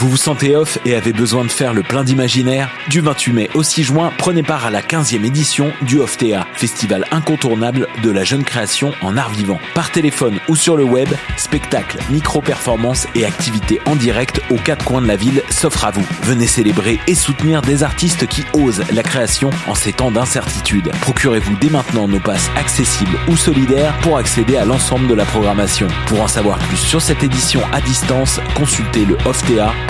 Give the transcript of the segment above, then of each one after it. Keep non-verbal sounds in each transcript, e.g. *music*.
Vous vous sentez off et avez besoin de faire le plein d'imaginaire? Du 28 mai au 6 juin, prenez part à la 15e édition du OFTEA, festival incontournable de la jeune création en art vivant. Par téléphone ou sur le web, spectacles, micro-performances et activités en direct aux quatre coins de la ville s'offrent à vous. Venez célébrer et soutenir des artistes qui osent la création en ces temps d'incertitude. Procurez-vous dès maintenant nos passes accessibles ou solidaires pour accéder à l'ensemble de la programmation. Pour en savoir plus sur cette édition à distance, consultez le OFTEA.com.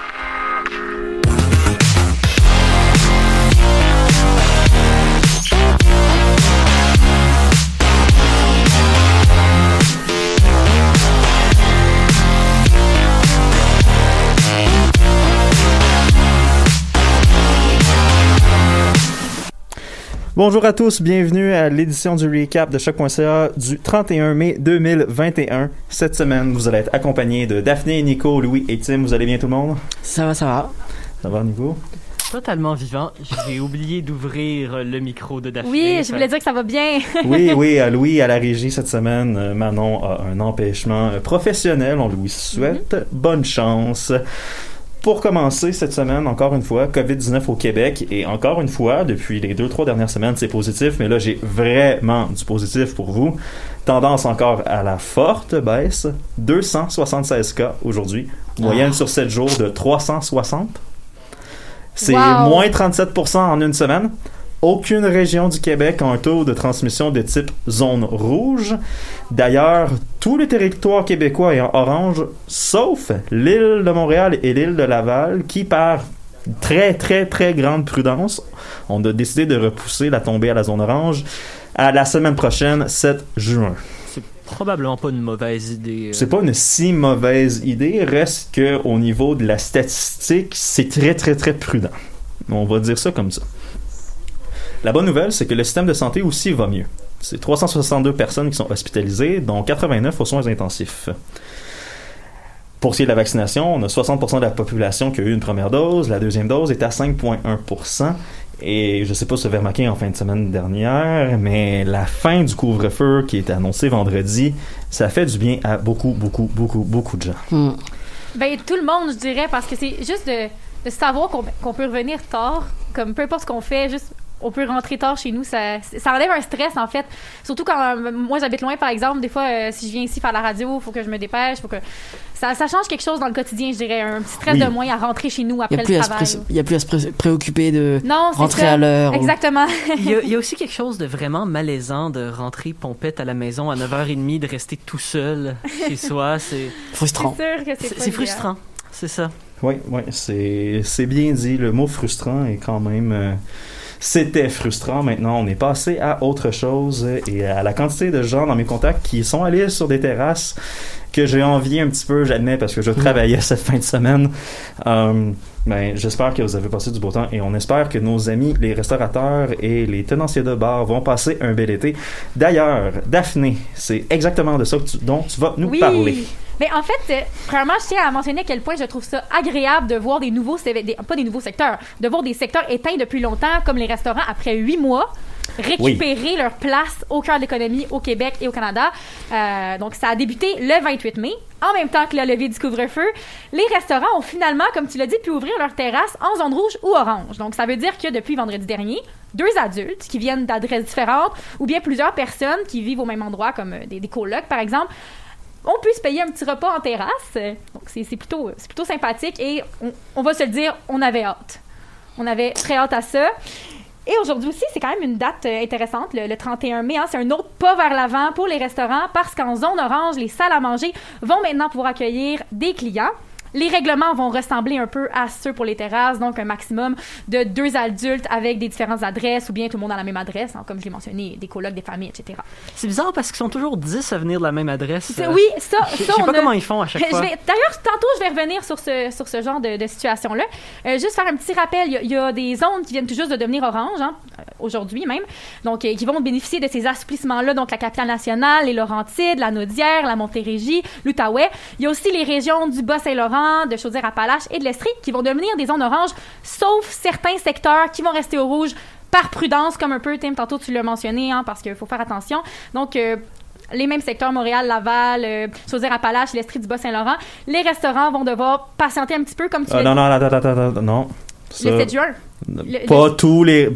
Bonjour à tous, bienvenue à l'édition du recap de choc.ca du 31 mai 2021. Cette semaine, vous allez être accompagnés de Daphné, Nico, Louis et Tim. Vous allez bien tout le monde? Ça va, ça va. Ça va, Nico? Totalement vivant. J'ai oublié d'ouvrir le micro de Daphné. Oui, je voulais dire que ça va bien. *laughs* oui, oui, à *laughs* Louis à la régie cette semaine. euh, Manon a un empêchement euh, professionnel. On lui souhaite bonne chance. Pour commencer cette semaine, encore une fois, COVID-19 au Québec. Et encore une fois, depuis les deux, trois dernières semaines, c'est positif. Mais là, j'ai vraiment du positif pour vous. Tendance encore à la forte baisse. 276 cas aujourd'hui. Moyenne sur 7 jours de 360. C'est Wow. moins 37% en une semaine. Aucune région du Québec a un taux de transmission de type zone rouge. D'ailleurs, tous les territoires québécois est en orange, sauf l'île de Montréal et l'île de Laval, qui par très très très grande prudence, on a décidé de repousser la tombée à la zone orange à la semaine prochaine, 7 juin. C'est probablement pas une mauvaise idée. euh. C'est pas une si mauvaise idée, reste que au niveau de la statistique, c'est très très très prudent. On va dire ça comme ça. La bonne nouvelle, c'est que le système de santé aussi va mieux. C'est 362 personnes qui sont hospitalisées, dont 89 aux soins intensifs. Pour ce qui est de la vaccination, on a 60% de la population qui a eu une première dose. La deuxième dose est à 5,1%. Et je sais pas si vous avez remarqué en fin de semaine dernière, mais la fin du couvre-feu qui est annoncé vendredi, ça fait du bien à beaucoup, beaucoup, beaucoup, beaucoup de gens. Hmm. Ben, tout le monde, je dirais, parce que c'est juste de, de savoir qu'on qu'on peut revenir tard, comme peu importe ce qu'on fait, juste on peut rentrer tard chez nous, ça, ça enlève un stress en fait. Surtout quand euh, moi j'habite loin par exemple, des fois euh, si je viens ici faire la radio, faut que je me dépêche, faut que ça, ça change quelque chose dans le quotidien, je dirais, un petit stress Oui. de moins à rentrer chez nous Il après n'y le travail. pré- y a plus à se pré- préoccuper de Non, rentrer ça. à l'heure. ou- Exactement. Il y, a, *laughs* il y a aussi quelque chose de vraiment malaisant de rentrer pompette à la maison à 9h30, de rester tout seul chez *laughs* soi. C'est Frustrant. C'est frustrant. C'est ça. Oui, oui, c'est c'est bien dit. Le mot frustrant est quand même. euh, C'était frustrant. Maintenant, on est passé à autre chose et à la quantité de gens dans mes contacts qui sont allés sur des terrasses que j'ai envié un petit peu, j'admets, parce que je travaillais cette fin de semaine. Euh, ben, j'espère que vous avez passé du beau temps et on espère que nos amis, les restaurateurs et les tenanciers de bar vont passer un bel été. D'ailleurs, Daphné, c'est exactement de ça que tu- dont tu vas nous oui. parler. Mais en fait, euh, premièrement, je tiens à mentionner à quel point je trouve ça agréable de voir des nouveaux, des- pas des nouveaux secteurs, de voir des secteurs éteints depuis longtemps, comme les restaurants, après huit mois, récupérer leur place au cœur de l'économie au Québec et au Canada. Euh, donc, ça a débuté le 28 mai, en même temps que la levée du couvre-feu. Les restaurants ont finalement, comme tu l'as dit, pu ouvrir leurs terrasses en zone rouge ou orange. Donc, ça veut dire que depuis vendredi dernier, deux adultes qui viennent d'adresses différentes ou bien plusieurs personnes qui vivent au même endroit, comme euh, des, des colocs, par exemple, on peut se payer un petit repas en terrasse. Donc, c'est plutôt, plutôt sympathique et on, va se le dire, on avait hâte. On avait très hâte à ça. Et aujourd'hui aussi, c'est quand même une date euh, intéressante, le, le 31 mai. hein. c'est un autre pas vers l'avant pour les restaurants parce qu'en zone orange, les salles à manger vont maintenant pouvoir accueillir des clients. Les règlements vont ressembler un peu à ceux pour les terrasses, donc un maximum de deux adultes avec des différentes adresses ou bien tout le monde a la même adresse, hein, comme je l'ai mentionné, des colocs, des familles, etc. C'est bizarre parce qu'ils sont toujours 10 à venir de la même adresse. Euh, Oui, ça, Je je ça sais on pas a- comment ils font à chaque *laughs* fois. vais- D'ailleurs, tantôt, je vais revenir sur ce, sur ce genre de, de situation-là. Euh, juste faire un petit rappel, il y, a, il y a des zones qui viennent tout juste de devenir orange, hein, euh, aujourd'hui même, donc euh, qui vont bénéficier de ces assouplissements-là, donc la capitale nationale, les Laurentides, la Naudière, la Montérégie, l'Outaouais. Il y a aussi les régions du Bas-Saint-Laurent, de Chaudière-Appalaches et de l'Estrie qui vont devenir des zones oranges, sauf certains secteurs qui vont rester au rouge par prudence, comme un peu, Tim, tantôt tu l'as mentionné, hein, parce qu'il faut faire attention. Donc, euh, les mêmes secteurs, Montréal, Laval, euh, Chaudière-Appalaches, l'Estrie du Bas-Saint-Laurent, les restaurants vont devoir patienter un petit peu, comme tu Ah, l'as non, non, attends, attends, non. Ça, le 7 juin. Le- pas le- tous les.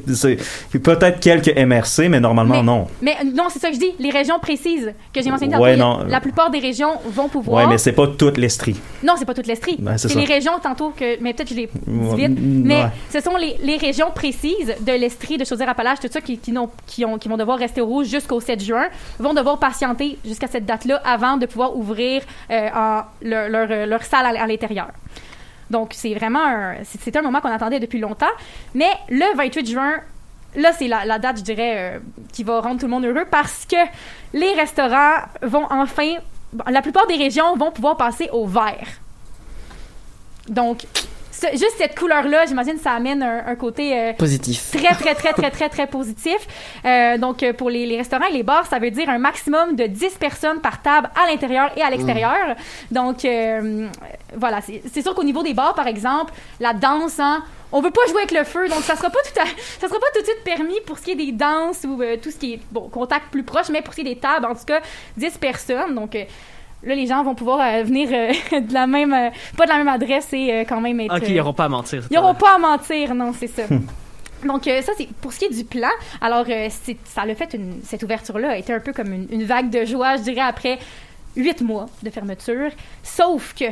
Peut-être quelques MRC, mais normalement, Mais- non. Mais non, c'est ça que je dis, les régions précises que j'ai mentionnées Ouais, tantôt, non. la plupart des régions vont pouvoir... Ouais, mais c'est pas toute l'Estrie. Non, c'est pas toute l'Estrie. Ben, c'est les régions tantôt que. Mais peut-être que je l'ai dit Ouais, vite. Mais ouais. ce sont les, les régions précises de l'Estrie, de Chaudière-Appalaches, tout ça, qui, qui, n'ont- qui, ont, qui vont devoir rester au rouge jusqu'au 7 juin, vont devoir patienter jusqu'à cette date-là avant de pouvoir ouvrir euh, en- leur, leur, euh, leur salle à, à l'intérieur. Donc, c'est vraiment un, c'est, un moment qu'on attendait depuis longtemps. Mais le 28 juin, là, c'est la, date, je dirais, euh, qui va rendre tout le monde heureux parce que les restaurants vont enfin. La plupart des régions vont pouvoir passer au vert. Donc, ce- juste cette couleur-là, j'imagine, ça amène un, un côté euh, Positif. très, très, très, très, très, très positif. Euh, donc, euh, pour les, les restaurants et les bars, ça veut dire un maximum de 10 personnes par table à l'intérieur et à l'extérieur. Donc, voilà. C'est c'est sûr qu'au niveau des bars, par exemple, la danse, hein, on veut pas jouer avec le feu, donc ça sera pas tout à, ça sera pas tout de suite permis pour ce qui est des danses ou euh, tout ce qui est, bon, contact plus proche, mais pour ce qui est des tables, en tout cas, 10 personnes. Donc, euh, Là, les gens vont pouvoir euh, venir euh, *laughs* de la même, euh, pas de la même adresse et euh, quand même être. Ok, ils n'auront pas à mentir. ils n'auront pas à mentir, non, c'est ça. Donc, euh, ça, c'est pour ce qui est du plan. Alors, euh, ça a fait une, cette ouverture-là a été un peu comme une, une vague de joie, je dirais, après huit mois de fermeture. Sauf que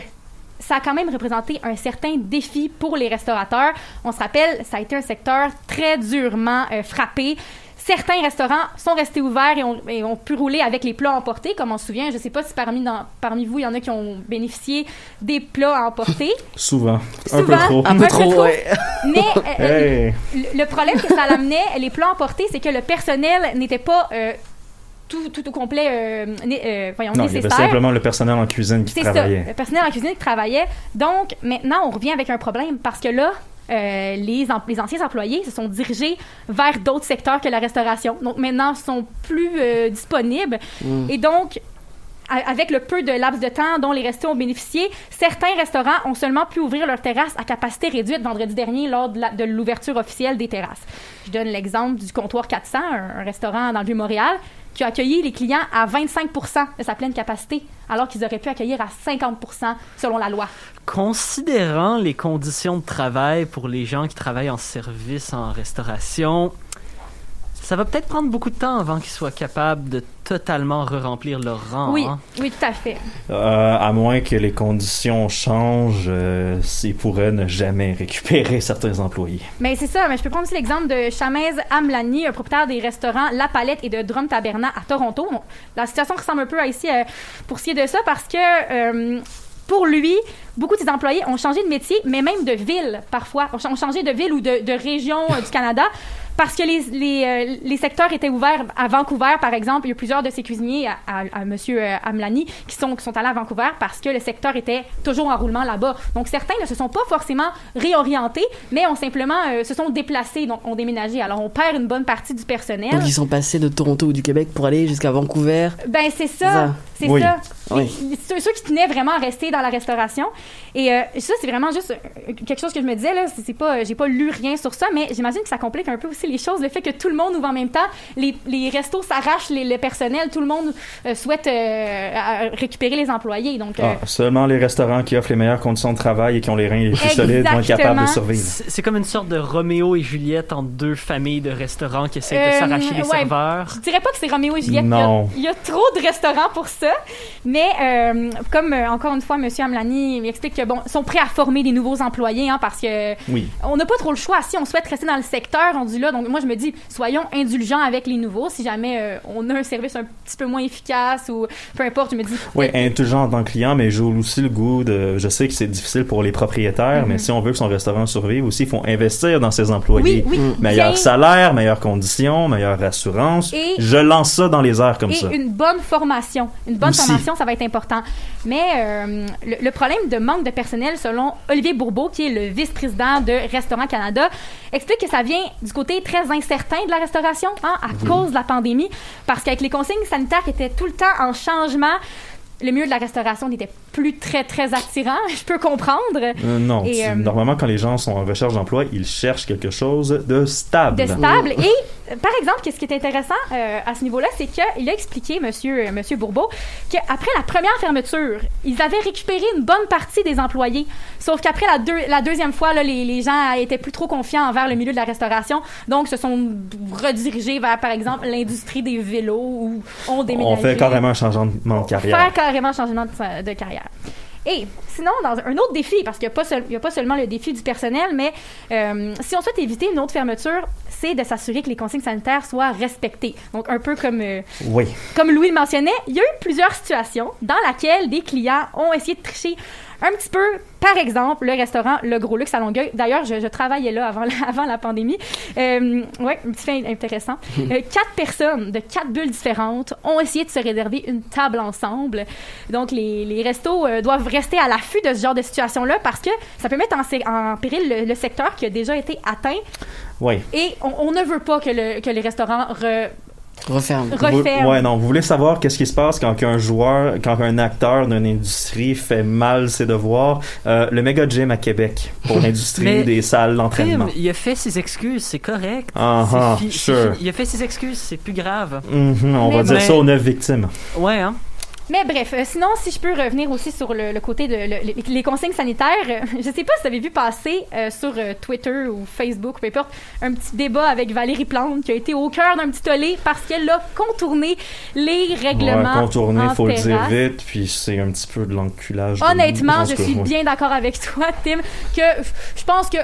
ça a quand même représenté un certain défi pour les restaurateurs. On se rappelle, ça a été un secteur très durement euh, frappé. Certains restaurants sont restés ouverts et ont, et ont pu rouler avec les plats emportés, comme on se souvient. Je ne sais pas si parmi, dans- parmi vous, il y en a qui ont bénéficié des plats à emporter. *laughs* Souvent. Un peu Souvent. trop. Un Un peu trop, trop. ouais. *laughs* Mais euh, euh, Hey. le le problème que ça l'amenait, les plans emportés, c'est que le personnel n'était pas euh, tout, tout au complet euh, né- euh, voyons, Non, il y avait nécessaire. simplement le personnel en cuisine qui ça, travaillait. le personnel en cuisine qui travaillait. Donc, maintenant, on revient avec un problème parce que là, euh, les, anciens employés se sont dirigés vers d'autres secteurs que la restauration. Donc, maintenant, sont plus euh, disponibles. Mm. Et donc, avec le peu de laps de temps dont les restos ont bénéficié, certains restaurants ont seulement pu ouvrir leurs terrasses à capacité réduite vendredi dernier lors de l'ouverture officielle des terrasses. Je donne l'exemple du comptoir 400, un, un restaurant dans le Vieux-Montréal, qui a accueilli les clients à 25 de sa pleine capacité, alors qu'ils auraient pu accueillir à 50% selon la loi. Considérant les conditions de travail pour les gens qui travaillent en service, en restauration, ça va peut-être prendre beaucoup de temps avant qu'ils soient capables de totalement re-remplir leur rang. oui, hein? oui, tout à fait. Euh, à moins que les conditions changent, euh, ils pourraient ne jamais récupérer *laughs* certains employés. Mais c'est ça, mais je peux prendre aussi l'exemple de Chamez Amlani, un propriétaire des restaurants La Palette et de Drum Taberna à Toronto. Bon, La situation ressemble un peu à ici euh, pour ce qui est de ça parce que euh, pour lui, beaucoup de ses employés ont changé de métier, mais même de ville parfois, ont ch- ont changé de ville ou de, de région euh, du Canada. Parce que les, les, euh, les secteurs étaient ouverts à Vancouver, par exemple. Il y a plusieurs de ces cuisiniers, à, à, à M. Amlani, qui sont, qui sont allés à Vancouver parce que le secteur était toujours en roulement là-bas. Donc, certains ne se sont pas forcément réorientés, mais ont simplement euh, se sont déplacés, donc ont déménagé. Alors, on perd une bonne partie du personnel. Donc ils sont passés de Toronto ou du Québec pour aller jusqu'à Vancouver. Ben, c'est ça. Ça. C'est Oui. ça. Oui. Ceux, ceux qui tenaient vraiment à rester dans la restauration. Et euh, ça, c'est vraiment juste euh, quelque chose que je me disais, là. C'est pas, j'ai pas lu rien sur ça, mais j'imagine que ça complique un peu aussi les choses. Le fait que tout le monde ouvre en même temps, les, les restos s'arrachent les- le personnel, tout le monde euh, souhaite euh, récupérer les employés. Donc, euh, Ah, seulement les restaurants qui offrent les meilleures conditions de travail et qui ont les reins les plus solides vont être capables de survivre. C'est comme une sorte de Roméo et Juliette entre deux familles de restaurants qui essaient de s'arracher les ouais. serveurs. Je dirais pas que c'est Roméo et Juliette. Non. Il y, a, il y a trop de restaurants pour ça. Mais euh, comme euh, encore une fois, Monsieur Amlani m'explique que bon, sont prêts à former des nouveaux employés hein, parce que Oui. on n'a pas trop le choix si on souhaite rester dans le secteur rendu là. Donc moi je me dis soyons indulgents avec les nouveaux. Si jamais euh, on a un service un petit peu moins efficace ou peu importe, je me dis Oui, indulgent en tant que client, mais j'ai aussi le goût de. Je sais que c'est difficile pour les propriétaires, mais si on veut que son restaurant survive aussi, il faut investir dans ses employés. Mhm. oui, oui, Meilleur bien- salaire, meilleures conditions, meilleure assurance. Et- Je lance ça dans les airs comme et ça. une bonne formation. Une bonne Aussi. formation, ça va être important. Mais euh, le, le problème de manque de personnel, selon Olivier Bourbeau, qui est le vice-président de Restaurant Canada, explique que ça vient du côté très incertain de la restauration hein, à cause de la pandémie. Parce qu'avec les consignes sanitaires qui étaient tout le temps en changement, le milieu de la restauration n'était plus très, très attirant. *laughs* Je peux comprendre. Euh, non, Et, tu- euh, normalement, quand les gens sont en recherche d'emploi, ils cherchent quelque chose de stable. de stable. Et euh, par exemple, qu'est-ce qui est intéressant euh, à ce niveau-là, c'est qu'il a expliqué, Monsieur, Monsieur Bourbeau, qu'après la première fermeture, ils avaient récupéré une bonne partie des employés. Sauf qu'après la, deux- la deuxième fois, là, les, les gens étaient plus trop confiants envers le milieu de la restauration, donc se sont redirigés vers, par exemple, l'industrie des vélos ou ont déménagé. On fait carrément un changement de carrière. Faire carrément un changement de, de carrière. Et sinon, dans un autre défi, parce qu'il n'y a, pas seul- il y a pas seulement le défi du personnel, mais euh, si on souhaite éviter une autre fermeture, c'est de s'assurer que les consignes sanitaires soient respectées. Donc, un peu comme, euh, Oui. comme Louis le mentionnait, il y a eu plusieurs situations dans lesquelles des clients ont essayé de tricher un petit peu. Par exemple, le restaurant Le Gros Luxe à Longueuil. D'ailleurs, je, je travaillais là avant la, *laughs* avant la pandémie. Euh, ouais, un petit fait intéressant. *laughs* Euh, quatre personnes de quatre bulles différentes ont essayé de se réserver une table ensemble. Donc, les, les restos euh, doivent rester à l'affût de ce genre de situation-là parce que ça peut mettre en, péril le, le secteur qui a déjà été atteint. Oui. Et on, on ne veut pas que, le- que les restaurants re- Referme. Vous- referment. ouais, non, vous voulez savoir qu'est-ce qui se passe quand un joueur, quand un acteur d'une industrie fait mal ses devoirs. Euh, le méga gym à Québec pour *laughs* l'industrie des salles d'entraînement. Il a fait ses excuses, c'est correct. Ah, C'est ah, fi- c'est sure. Il a fait ses excuses, c'est plus grave. Mhm, on Mais va dire ça aux neuf victimes. Ouais, hein? Mais bref, euh, sinon, si je peux revenir aussi sur le, le côté de le- les, les consignes sanitaires, euh, *laughs* je sais pas si vous avez vu passer euh, sur euh, Twitter ou Facebook, peu importe, un petit débat avec Valérie Plante qui a été au cœur d'un petit tollé parce qu'elle a contourné les règlements. Ouais, contourner, en faut le dire vite, puis c'est un petit peu de l'enculage. Honnêtement, en je suis bien d'accord avec toi, Tim, que je pense que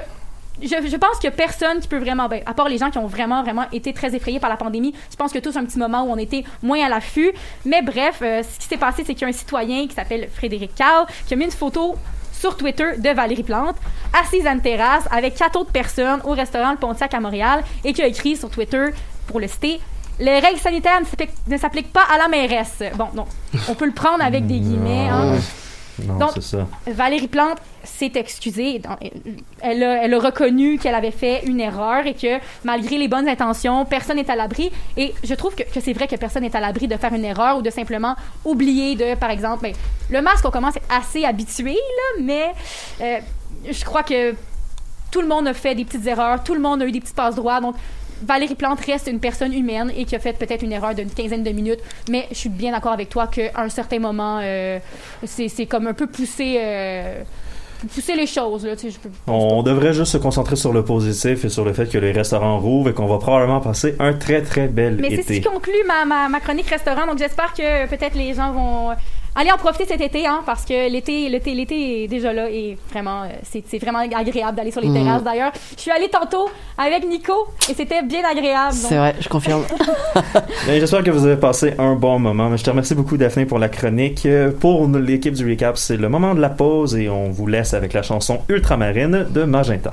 je, pense qu'il y a personne qui peut vraiment, ben, à part les gens qui ont vraiment, vraiment été très effrayés par la pandémie, je pense que tous un petit moment où on était moins à l'affût. Mais bref, euh, ce qui s'est passé, c'est qu'il y a un citoyen qui s'appelle Frédéric Carl qui a mis une photo sur Twitter de Valérie Plante, assise à une terrasse avec quatre autres personnes au restaurant Le Pontiac à Montréal et qui a écrit sur Twitter, pour le citer, les règles sanitaires ne s'appliquent- ne s'appliquent pas à la mairesse. Bon, non, on peut le prendre avec des guillemets. hein. Non, Donc- c'est ça. Valérie Plante s'est excusée. Elle a, elle a reconnu qu'elle avait fait une erreur et que malgré les bonnes intentions, personne n'est à l'abri. Et je trouve que, que c'est vrai que personne n'est à l'abri de faire une erreur ou de simplement oublier de, par exemple, ben, le masque, on commence à être assez habitué, là, mais euh, je crois que tout le monde a fait des petites erreurs, tout le monde a eu des petites passes droits. Donc, Valérie Plante reste une personne humaine et qui a fait peut-être une erreur d'une quinzaine de minutes, mais je suis bien d'accord avec toi qu'à un certain moment, euh, c'est comme un peu pousser, euh, pousser les choses. Là, tu sais, je peux- On devrait juste se concentrer sur le positif et sur le fait que les restaurants rouvrent et qu'on va probablement passer un très très bel Mais c'est ce été. qui conclut ma, ma, ma chronique restaurant, donc j'espère que peut-être les gens vont aller en profiter cet été, hein, parce que l'été, l'été, l'été est déjà là et vraiment, euh, c'est c'est vraiment agréable d'aller sur les Mhm. terrasses. D'ailleurs, je suis allée tantôt avec Nico et c'était bien agréable. donc- C'est vrai, je confirme. *laughs* Ben, J'espère que vous avez passé un bon moment. Je te remercie beaucoup Daphné pour la chronique. Euh, Pour l'équipe du recap, c'est le moment de la pause et on vous laisse avec la chanson Ultramarine de Magenta.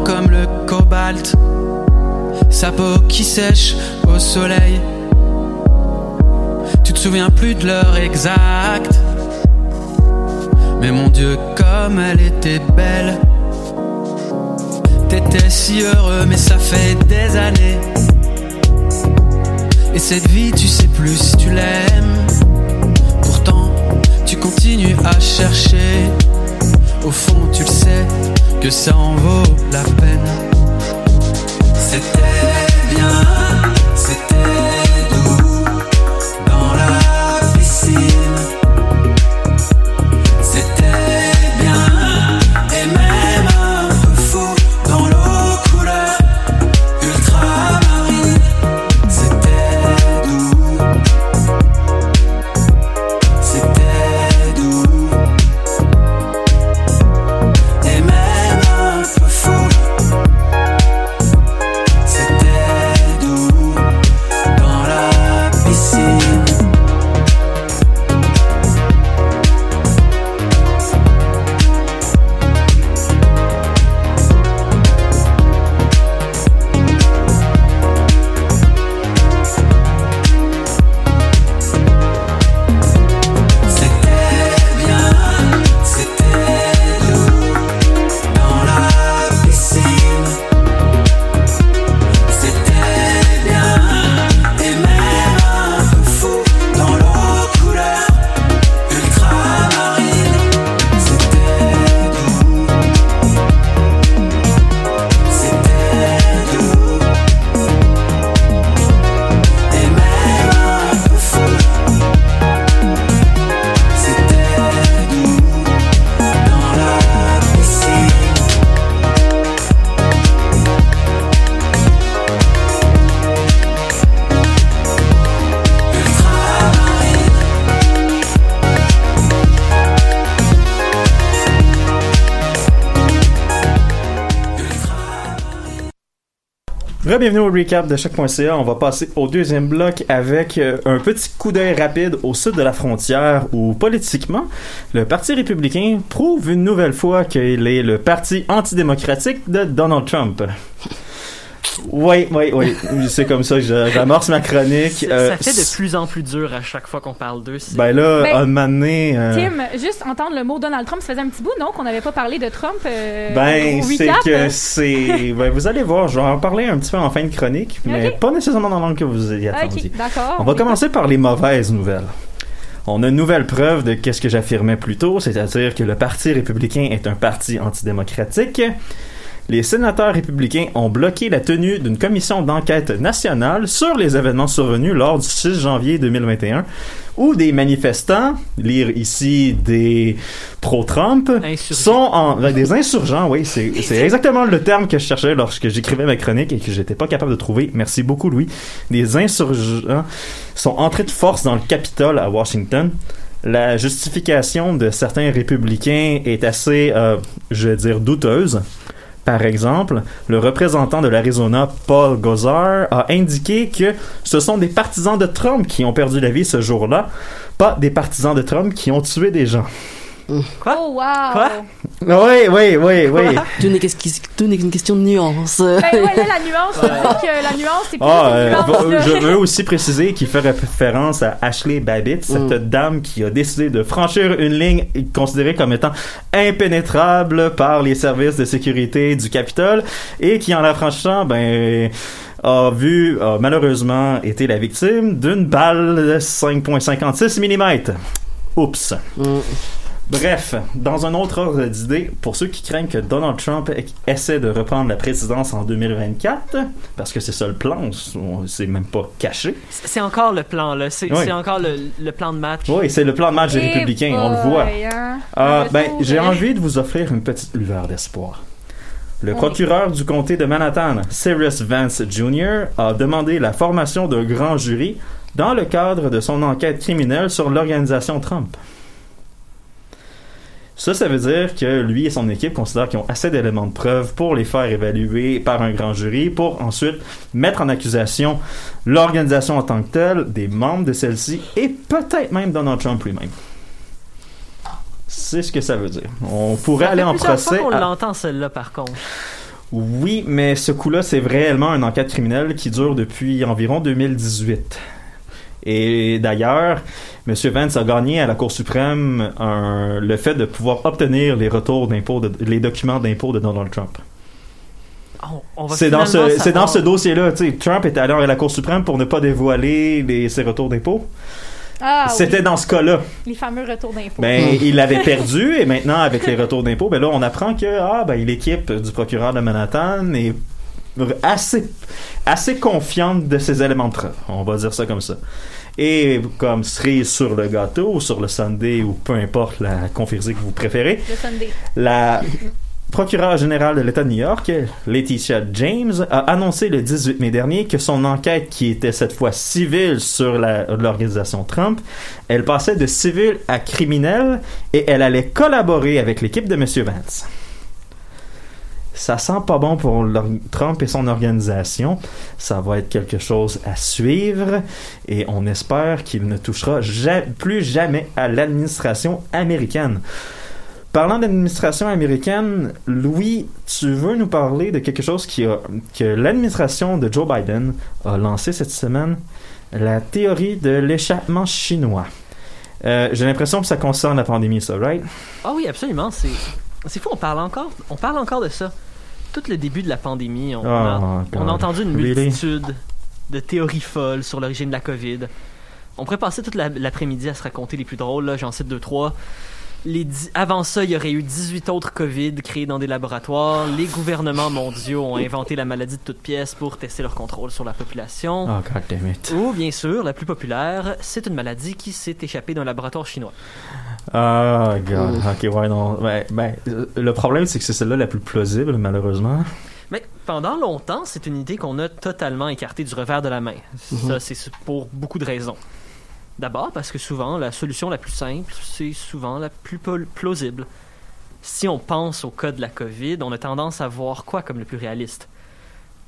Comme le cobalt, sa peau qui sèche au soleil. Tu te souviens plus de l'heure exacte, mais mon Dieu, comme elle était belle. T'étais si heureux, mais ça fait des années. Et cette vie, tu sais plus si tu l'aimes. Pourtant, tu continues à chercher. Au fond, tu le sais que ça en vaut la peine. C'était Bienvenue au recap de chaque.ca. On va passer au deuxième bloc avec euh, un petit coup d'œil rapide au sud de la frontière où, politiquement, le Parti républicain prouve une nouvelle fois qu'il est le parti antidémocratique de Donald Trump. Oui, oui, oui. C'est comme ça que j'amorce ma chronique. Ça, Euh, ça fait de plus en plus dur à chaque fois qu'on parle d'eux. Ben là, Ben, un moment donné, euh, Tim, juste entendre le mot Donald Trump, ça faisait un petit bout, non, qu'on n'avait pas parlé de Trump euh, Ben, c'est que euh. c'est. Ben, vous allez voir, je vais en parler un petit peu en fin de chronique, mais pas nécessairement dans l'angle que vous y attendiez. Ok, d'accord. On va commencer par les mauvaises nouvelles. On a une nouvelle preuve de qu'est-ce que j'affirmais plus tôt, c'est-à-dire que le Parti républicain est un parti antidémocratique. Les sénateurs républicains ont bloqué la tenue d'une commission d'enquête nationale sur les événements survenus lors du 6 janvier 2021, où des manifestants, lire ici des pro-Trump, sont en, ben, des insurgents, oui, c'est c'est exactement le terme que je cherchais lorsque j'écrivais ma chronique et que j'étais pas capable de trouver. Merci beaucoup, Louis. Des insurgents sont entrés de force dans le Capitole à Washington. La justification de certains républicains est assez, euh, je vais dire, douteuse. Par exemple, le représentant de l'Arizona, Paul Gosar, a indiqué que ce sont des partisans de Trump qui ont perdu la vie ce jour-là, pas des partisans de Trump qui ont tué des gens. Quoi? Oh, wow! Quoi? Oui, oui, oui, oui. Tout n'est qu'une question de nuance. Ben ouais, là, la nuance, je veux dire que la nuance, c'est plus Ah, une euh, nuance, je veux aussi préciser qu'il fait référence à Ashley Babbitt, cette Mm. dame qui a décidé de franchir une ligne considérée comme étant impénétrable par les services de sécurité du Capitole et qui, en la franchissant, ben a vu, a malheureusement été la victime d'une balle de 5.56 mm. Oups. Bref, dans un autre ordre d'idée, pour ceux qui craignent que Donald Trump essaie de reprendre la présidence en 2024, parce que c'est ça le plan, on- c'est même pas caché. C'est encore le plan, là. C'est Oui. encore le, le plan de match. Oui, c'est le plan de match des Eh républicains, on le voit. hein. Ah, ben, j'ai envie de vous offrir une petite lueur d'espoir. Le Oui. procureur du comté de Manhattan, Cyrus Vance Jr., a demandé la formation d'un grand jury dans le cadre de son enquête criminelle sur l'organisation Trump. Ça, ça veut dire que lui et son équipe considèrent qu'ils ont assez d'éléments de preuve pour les faire évaluer par un grand jury pour ensuite mettre en accusation l'organisation en tant que telle, des membres de celle-ci et peut-être même Donald Trump lui-même. C'est ce que ça veut dire. On pourrait Ça aller fait en fois procès. qu'on à- l'entend, celle-là, par contre. Oui, mais ce coup-là, c'est réellement une enquête criminelle qui dure depuis environ 2018. Et d'ailleurs, M. Vance a gagné à la Cour suprême un- le fait de pouvoir obtenir les retours d'impôts, les documents d'impôts de Donald Trump. C'est dans ce, c'est dans savoir- ce dossier-là. Trump est allé à la Cour suprême pour ne pas dévoiler les- ses retours d'impôts. Ah, oui, C'était dans ce cas-là. les fameux retours d'impôts. Ben, *laughs* il l'avait perdu et maintenant avec les retours d'impôts, ben là on apprend que ah ben l'équipe du procureur de Manhattan est assez assez confiante de ses éléments de preuve. On va dire ça comme ça. Et comme cerise sur le gâteau ou sur le sundae ou peu importe la conférence que vous préférez, Le Sunday. la procureure générale de l'État de New York, Laetitia James, a annoncé le 18 mai dernier que son enquête, qui était cette fois civile sur l'organisation Trump, elle passait de civile à criminelle et elle allait collaborer avec l'équipe de M. Vance. Ça sent pas bon pour Trump et son organisation. Ça va être quelque chose à suivre et on espère qu'il ne touchera plus jamais à l'administration américaine. Parlant d'administration américaine, Louis, tu veux nous parler de quelque chose qui a, que l'administration de Joe Biden a lancé cette semaine, la théorie de l'échappement chinois. Euh, J'ai l'impression que ça concerne la pandémie, ça, right? Ah oui, absolument. C'est c'est fou, on parle encore, on parle encore de ça. Tout le début de la pandémie, on, Oh, a, God. on a entendu une Really? multitude de théories folles sur l'origine de la COVID. On pourrait passer toute la- l'après-midi à se raconter les plus drôles, là, j'en cite deux, trois. Les dix- Avant ça, il y aurait eu 18 autres COVID créés dans des laboratoires. Les gouvernements mondiaux ont inventé la maladie de toutes pièces pour tester leur contrôle sur la population. Oh, god damn it. Ou, bien sûr, la plus populaire, c'est une maladie qui s'est échappée d'un laboratoire chinois. Oh, god. Ok, ouais, non. Ben, ben, le problème, c'est que c'est celle-là la plus plausible, malheureusement. Mais pendant longtemps, c'est une idée qu'on a totalement écartée du revers de la main. Ça, c'est pour beaucoup de raisons. D'abord, parce que souvent, la solution la plus simple, c'est souvent la plus plausible. Si on pense au cas de la COVID, on a tendance à voir quoi comme le plus réaliste?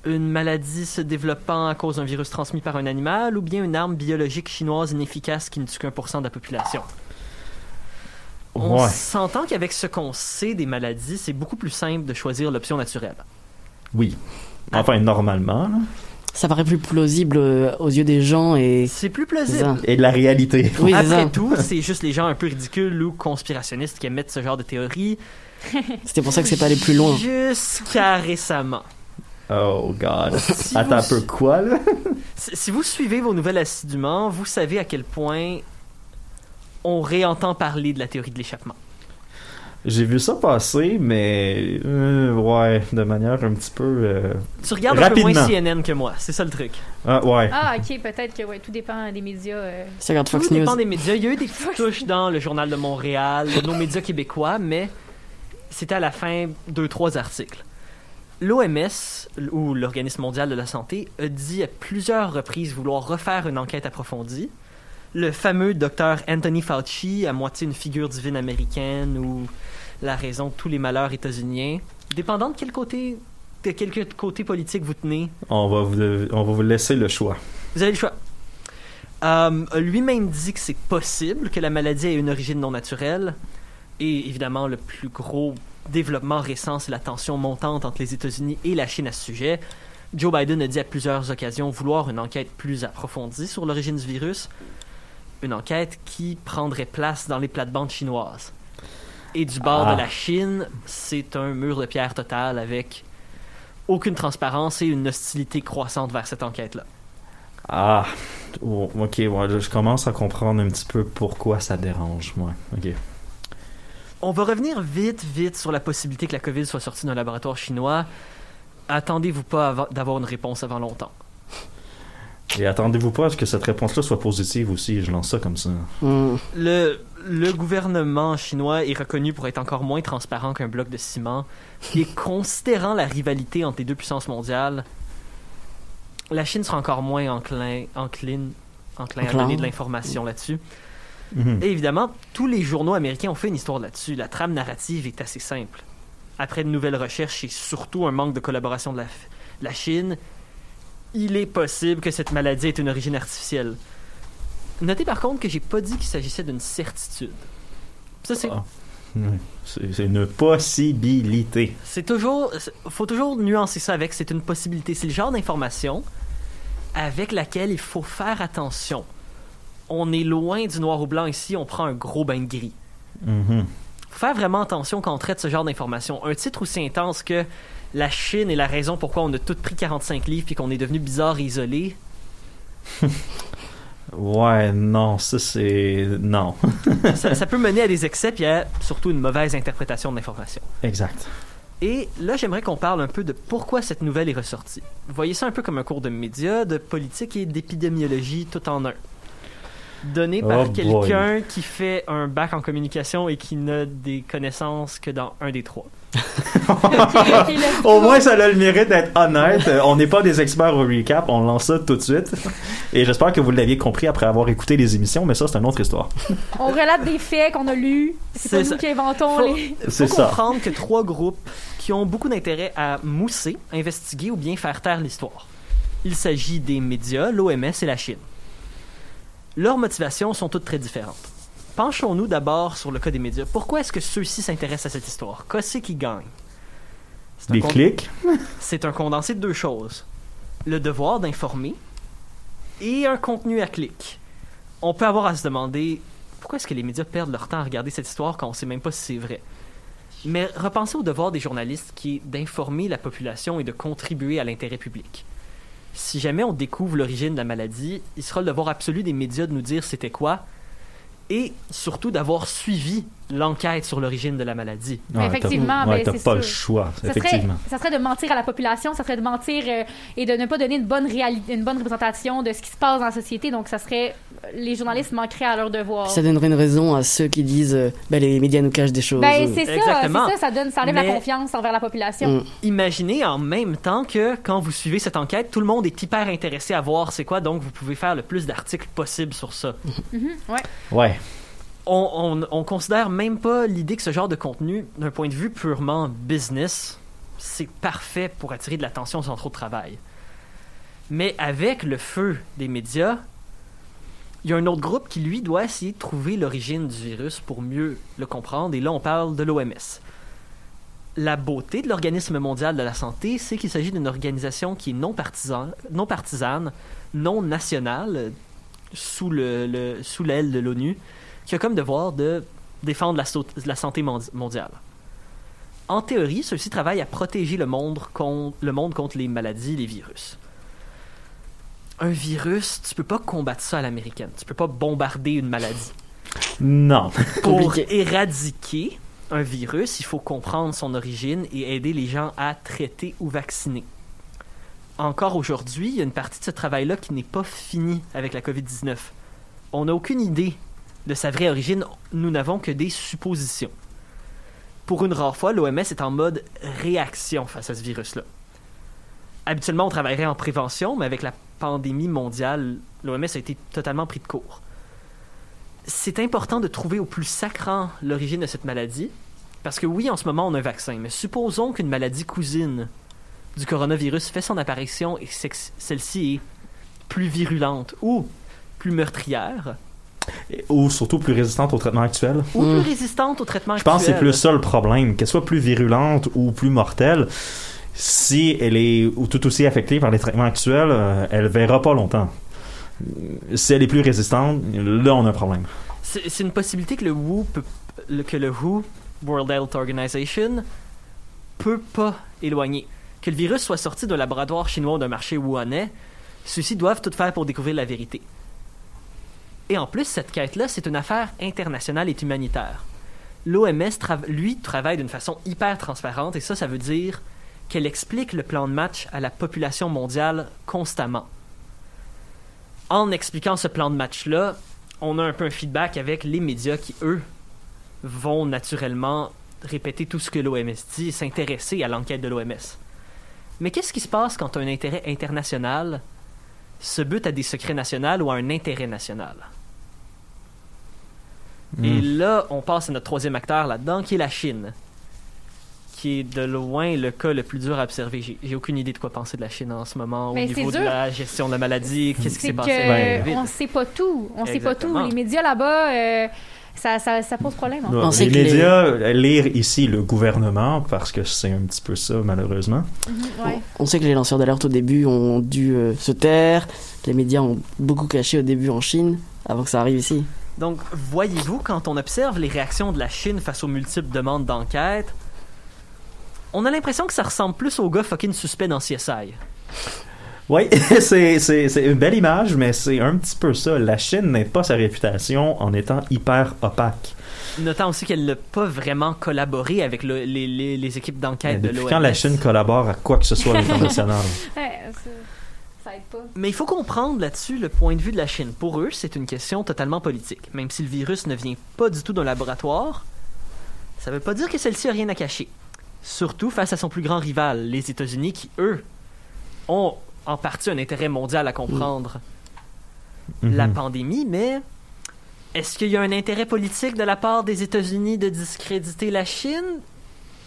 Une maladie se développant à cause d'un virus transmis par un animal ou bien une arme biologique chinoise inefficace qui ne tue qu'un pour cent de la population? On Ouais. s'entend qu'avec ce qu'on sait des maladies, c'est beaucoup plus simple de choisir l'option naturelle. Oui. Enfin, normalement. là. Ça paraît plus plausible euh, aux yeux des gens et. C'est plus plausible. Et de la réalité. Oui, Après ça. tout, *laughs* c'est juste les gens un peu ridicules ou conspirationnistes qui émettent ce genre de théories. *laughs* C'était pour ça que c'est pas allé plus loin. Jusqu'à récemment. Oh, god. Si Attends un peu, quoi, là? *laughs* Si si vous suivez vos nouvelles assidûment, vous savez à quel point on réentend parler de la théorie de l'échappement. J'ai vu ça passer, mais euh, ouais, de manière un petit peu. euh, Tu regardes un peu moins Rapidement. CNN que moi, c'est ça le truc. Ah, ouais. Ah, ok, peut-être que ouais, tout dépend des médias. euh. Ça regarde Fox Tout News. dépend des médias. Il y a eu des *laughs* petites touches dans le Journal de Montréal, nos médias québécois, mais c'était à la fin deux, trois articles. L'OMS, ou l'Organisme mondial de la santé, a dit à plusieurs reprises vouloir refaire une enquête approfondie. Le fameux docteur Anthony Fauci, à moitié une figure divine américaine ou la raison de tous les malheurs états-uniens, dépendant de quel côté, de quel côté politique vous tenez, On va vous, on va vous laisser le choix. vous avez le choix. Euh, lui-même dit que c'est possible que la maladie ait une origine non naturelle, Et évidemment, le plus gros développement récent, c'est la tension montante entre les États-Unis et la Chine à ce sujet. Joe Biden a dit à plusieurs occasions vouloir une enquête plus approfondie sur l'origine du virus, une enquête qui prendrait place dans les plates-bandes chinoises. Et du bord Ah. de la Chine, c'est un mur de pierre total avec aucune transparence et une hostilité croissante vers cette enquête-là. Ah, oh, ok, ouais, je commence à comprendre un petit peu pourquoi ça dérange, moi. Ok. On va revenir vite, vite sur la possibilité que la COVID soit sortie d'un laboratoire chinois. Attendez-vous pas d'avoir une réponse avant longtemps. Et attendez-vous pas à ce que cette réponse-là soit positive aussi, je lance ça comme ça. Hmm. Le, le gouvernement chinois est reconnu pour être encore moins transparent qu'un bloc de ciment. Et considérant la rivalité entre les deux puissances mondiales, la Chine sera encore moins enclin, encline, enclin à donner de l'information là-dessus. Mhm. Et évidemment, tous les journaux américains ont fait une histoire là-dessus. La trame narrative est assez simple. Après de nouvelles recherches et surtout un manque de collaboration de la, la Chine, il est possible que cette maladie ait une origine artificielle. Notez par contre que j'ai pas dit qu'il s'agissait d'une certitude. Ça, c'est Ah. C'est une possibilité. c'est toujours. faut toujours nuancer ça avec. C'est une possibilité. C'est le genre d'information avec laquelle il faut faire attention. On est loin du noir ou blanc ici, on prend un gros bain de gris. Mhm. faut faire vraiment attention quand on traite ce genre d'informations. Un titre aussi intense que la Chine est la raison pourquoi on a tous pris 45 livres puis qu'on est devenu bizarre et isolé. *laughs* Ouais, non, ça c'est. Non. *laughs* ça, ça peut mener à des excès puis à surtout une mauvaise interprétation de l'information. exact. Et là, j'aimerais qu'on parle un peu de pourquoi cette nouvelle est ressortie. Vous voyez ça un peu comme un cours de médias, de politique et d'épidémiologie tout en un. Donné Oh par quelqu'un qui fait un bac en communication et qui n'a des connaissances que dans un des trois. *laughs* Au moins, ça a le mérite d'être honnête. Euh, on n'est pas des experts au recap, on lance ça tout de suite. Et j'espère que vous l'aviez compris après avoir écouté les émissions, mais ça, c'est une autre histoire. On relate des faits qu'on a lus. C'est C'est pas ça. nous qui inventons Faut- les. C'est faut ça. comprendre que trois groupes qui ont beaucoup d'intérêt à mousser, investiguer ou bien faire taire l'histoire. Il s'agit des médias, l'OMS et la Chine. Leurs motivations sont toutes très différentes. Penchons-nous d'abord sur le cas des médias. Pourquoi est-ce que ceux-ci s'intéressent à cette histoire? Qu'est-ce qui gagne? Des clics. *laughs* C'est un condensé de deux choses. Le devoir d'informer et un contenu à clic. On peut avoir à se demander pourquoi est-ce que les médias perdent leur temps à regarder cette histoire quand on sait même pas si c'est vrai? Mais repensez au devoir des journalistes qui est d'informer la population et de contribuer à l'intérêt public. Si jamais on découvre l'origine de la maladie, il sera le devoir absolu des médias de nous dire c'était quoi et surtout d'avoir suivi l'enquête sur l'origine de la maladie. Mais Ouais, effectivement, t'as- ouais, ben, pas le choix, Ça serait, effectivement. ça serait de mentir à la population, ça serait de mentir euh, et de ne pas donner une bonne réalité, une bonne représentation de ce qui se passe dans la société. Donc, ça serait les journalistes manqueraient à leur devoir. Ça donnerait une raison à ceux qui disent euh, ben, les médias nous cachent des choses. Ben, c'est ça, ça, ça donne, ça enlève Mais- la confiance envers la population. Mm. Imaginez en même temps que quand vous suivez cette enquête, tout le monde est hyper intéressé à voir c'est quoi, donc vous pouvez faire le plus d'articles possible sur ça. Mhm, ouais. Ouais. On, on, on considère même pas l'idée que ce genre de contenu, d'un point de vue purement business, c'est parfait pour attirer de l'attention sans trop de travail. Mais avec le feu des médias, il y a un autre groupe qui, lui, doit essayer de trouver l'origine du virus pour mieux le comprendre, et là, on parle de l'OMS. La beauté de l'Organisme mondial de la santé, c'est qu'il s'agit d'une organisation qui est non, partisan, non partisane, non nationale, sous le, le- sous l'aile de l'ONU, qui a comme devoir de défendre la, santé mondi- mondiale. En théorie, ceux-ci travaillent à protéger le monde, contre, le monde contre les maladies, les virus. Un virus, tu peux pas combattre ça à l'américaine. Tu peux pas bombarder une maladie. Non. *laughs* Pour éradiquer un virus, il faut comprendre son origine et aider les gens à traiter ou vacciner. Encore aujourd'hui, il y a une partie de ce travail-là qui n'est pas finie avec la COVID-19. On n'a aucune idée de sa vraie origine, nous n'avons que des suppositions. Pour une rare fois, l'OMS est en mode réaction face à ce virus-là. Habituellement, on travaillerait en prévention, mais avec la pandémie mondiale, l'OMS a été totalement pris de court c'est important de trouver au plus sacrant l'origine de cette maladie. Parce que oui, en ce moment, on a un vaccin, mais supposons qu'une maladie cousine du coronavirus fait son apparition et celle-ci est plus virulente ou plus meurtrière. Ou surtout plus résistante au traitement actuel. Ou plus résistante au traitement Je pense que c'est actuel. plus ça le problème, qu'elle soit plus virulente ou plus mortelle. Si elle est ou tout aussi affectée par les traitements actuels, euh, elle verra pas longtemps. Si elle est plus résistante, là on a un problème. C'est une possibilité que le WHO peut, que le WHO, World Health Organization, peut pas éloigner. Que le virus soit sorti d'un laboratoire chinois ou d'un marché wuhanais, ceux-ci doivent tout faire pour découvrir la vérité. Et en plus, cette quête-là, c'est une affaire internationale et humanitaire. L'OMS, lui, travaille d'une façon hyper transparente, et ça, ça veut dire qu'elle explique le plan de match à la population mondiale constamment. En expliquant ce plan de match-là, on a un peu un feedback avec les médias qui, eux, vont naturellement répéter tout ce que l'OMS dit et s'intéresser à l'enquête de l'OMS. Mais qu'est-ce qui se passe quand un intérêt international se bute à des secrets nationaux ou à un intérêt national? Et Hmm. là, on passe à notre troisième acteur là-dedans, qui est la Chine, qui est de loin le cas le plus dur à observer. J'ai j'ai aucune idée de quoi penser de la Chine en ce moment, au Mais niveau de la gestion de la maladie, qu'est-ce qui s'est passé? Ben, on sait pas tout. On sait pas tout. Les médias là-bas, euh, ça, ça, ça pose problème. hein. Les que les- médias euh, lire ici le gouvernement parce que c'est un petit peu ça malheureusement. Mhm, ouais. On sait que les lanceurs d'alerte au début ont dû euh, se taire, que les médias ont beaucoup caché au début en Chine avant que ça arrive ici. Donc, voyez-vous, quand on observe les réactions de la Chine face aux multiples demandes d'enquête, on a l'impression que ça ressemble plus au gars fucking suspect dans CSI. Oui, *laughs* c'est, une belle image, mais c'est un petit peu ça. La Chine n'est pas sa réputation en étant hyper opaque. Notant aussi qu'elle n'a pas vraiment collaboré avec le- les, les- les équipes d'enquête de Depuis l'OMS. quand la Chine collabore à quoi que ce soit à l'international? *laughs* Ouais, ça, ça aide pas. Mais il faut comprendre là-dessus le point de vue de la Chine. Pour eux, c'est une question totalement politique. Même si le virus ne vient pas du tout d'un laboratoire, ça veut pas dire que celle-ci a rien à cacher. Surtout face à son plus grand rival, les États-Unis, qui, eux, ont en partie un intérêt mondial à comprendre la Mhm. pandémie, mais est-ce qu'il y a un intérêt politique de la part des États-Unis de discréditer la Chine?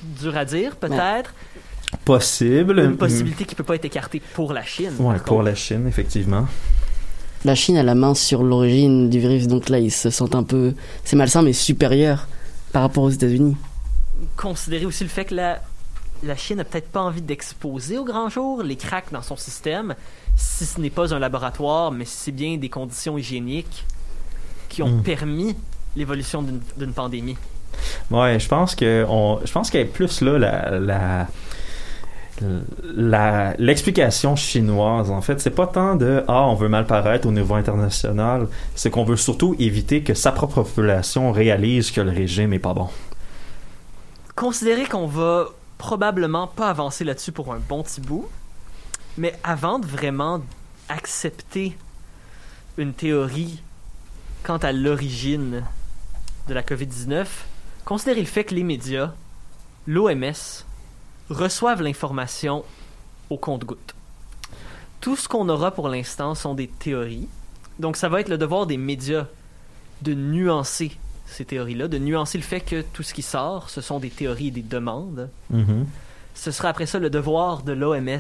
Dur à dire, peut-être. Possible. Une possibilité qui peut pas être écartée pour la Chine. Ouais, par pour contre. la Chine, effectivement. La Chine a la main sur l'origine du virus, donc là ils se sentent un peu, c'est malsain mais supérieur par rapport aux États-Unis. considérer aussi le fait que la, la Chine n'a peut-être pas envie d'exposer au grand jour les cracks dans son système, si ce n'est pas un laboratoire, mais c'est bien des conditions hygiéniques qui ont Mm. permis l'évolution d'une d'une pandémie. Ouais, je pense que on, je pense qu'il y a plus là la la la- l'explication chinoise en fait c'est pas tant de ah on veut mal paraître au niveau international c'est qu'on veut surtout éviter que sa propre population réalise que le régime est pas bon. Considérer qu'on va probablement pas avancer là-dessus pour un bon petit bout, mais avant de vraiment accepter une théorie quant à l'origine de la COVID-19, considérer le fait que les médias, l'OMS, reçoivent l'information au compte-goutte. Tout ce qu'on aura pour l'instant sont des théories. Donc ça va être le devoir des médias de nuancer ces théories-là, de nuancer le fait que tout ce qui sort, ce sont des théories et des demandes. Mhm. Ce sera après ça le devoir de l'OMS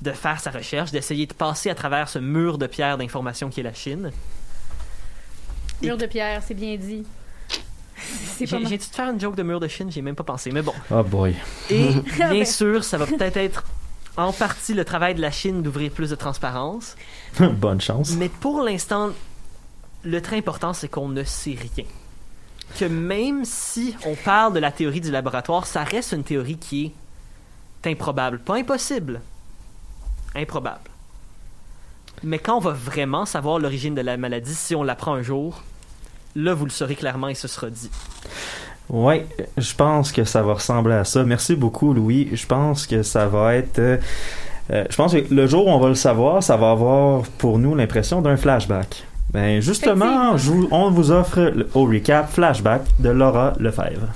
de faire sa recherche, d'essayer de passer à travers ce mur de pierre d'information qui est la Chine. Mur de pierre, c'est bien dit. J'ai dû te faire une joke de mur de Chine, j'ai même pas pensé, mais bon. oh boy Et *laughs* Ah bien ben. sûr, ça va peut-être être en partie le travail de la Chine d'ouvrir plus de transparence, *laughs* bonne chance mais pour l'instant, le très important, c'est qu'on ne sait rien. Que même si on parle de la théorie du laboratoire, ça reste une théorie qui est improbable. Pas impossible. Improbable. Mais quand on va vraiment savoir l'origine de la maladie, si on l'apprend un jour, là, vous le saurez clairement et ce sera dit. Ouais, je pense que ça va ressembler à ça. Merci beaucoup, Louis. Je pense que ça va être. euh, euh, je pense que le jour où on va le savoir, ça va avoir pour nous l'impression d'un flashback. Ben justement, Effectivement. je vous- on vous offre le- au recap flashback de Laura Lefebvre.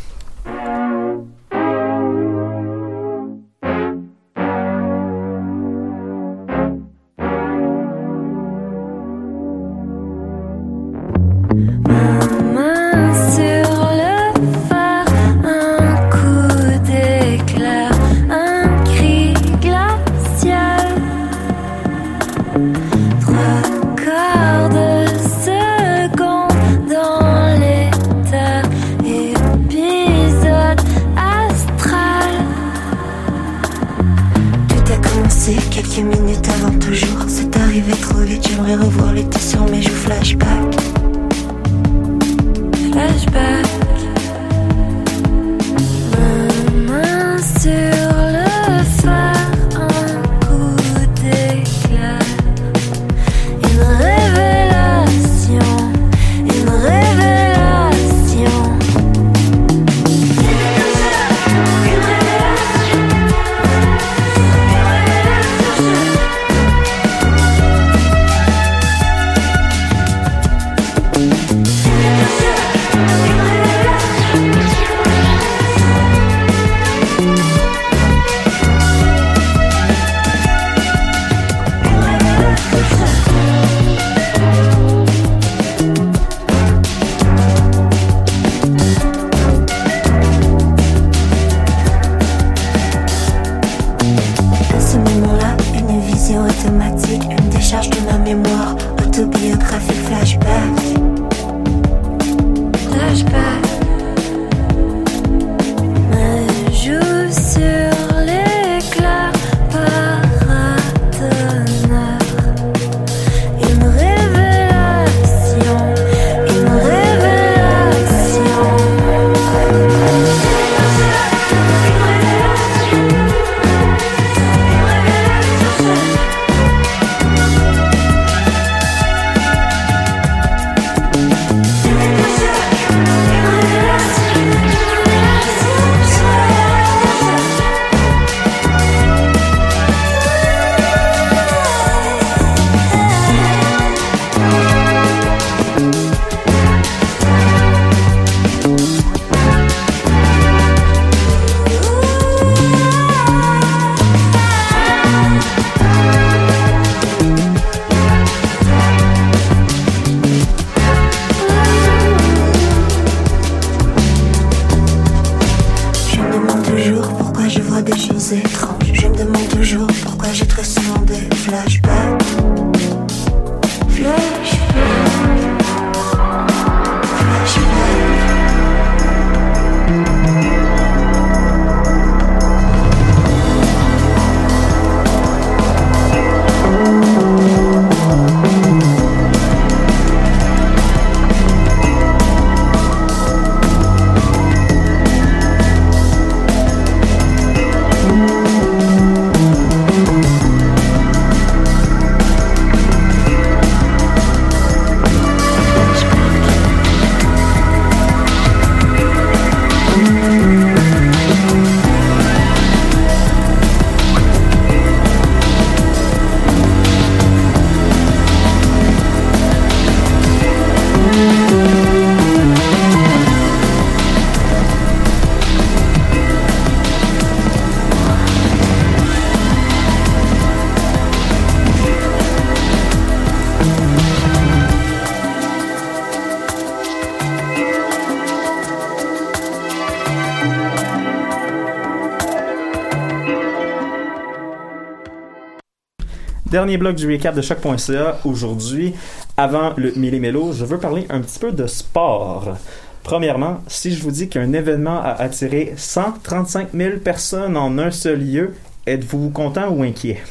Dernier bloc du recap de choc.ca aujourd'hui. Avant le millimélo, je veux parler un petit peu de sport. Premièrement, si je vous dis qu'un événement a attiré 135 000 personnes en un seul lieu, êtes-vous content ou inquiet?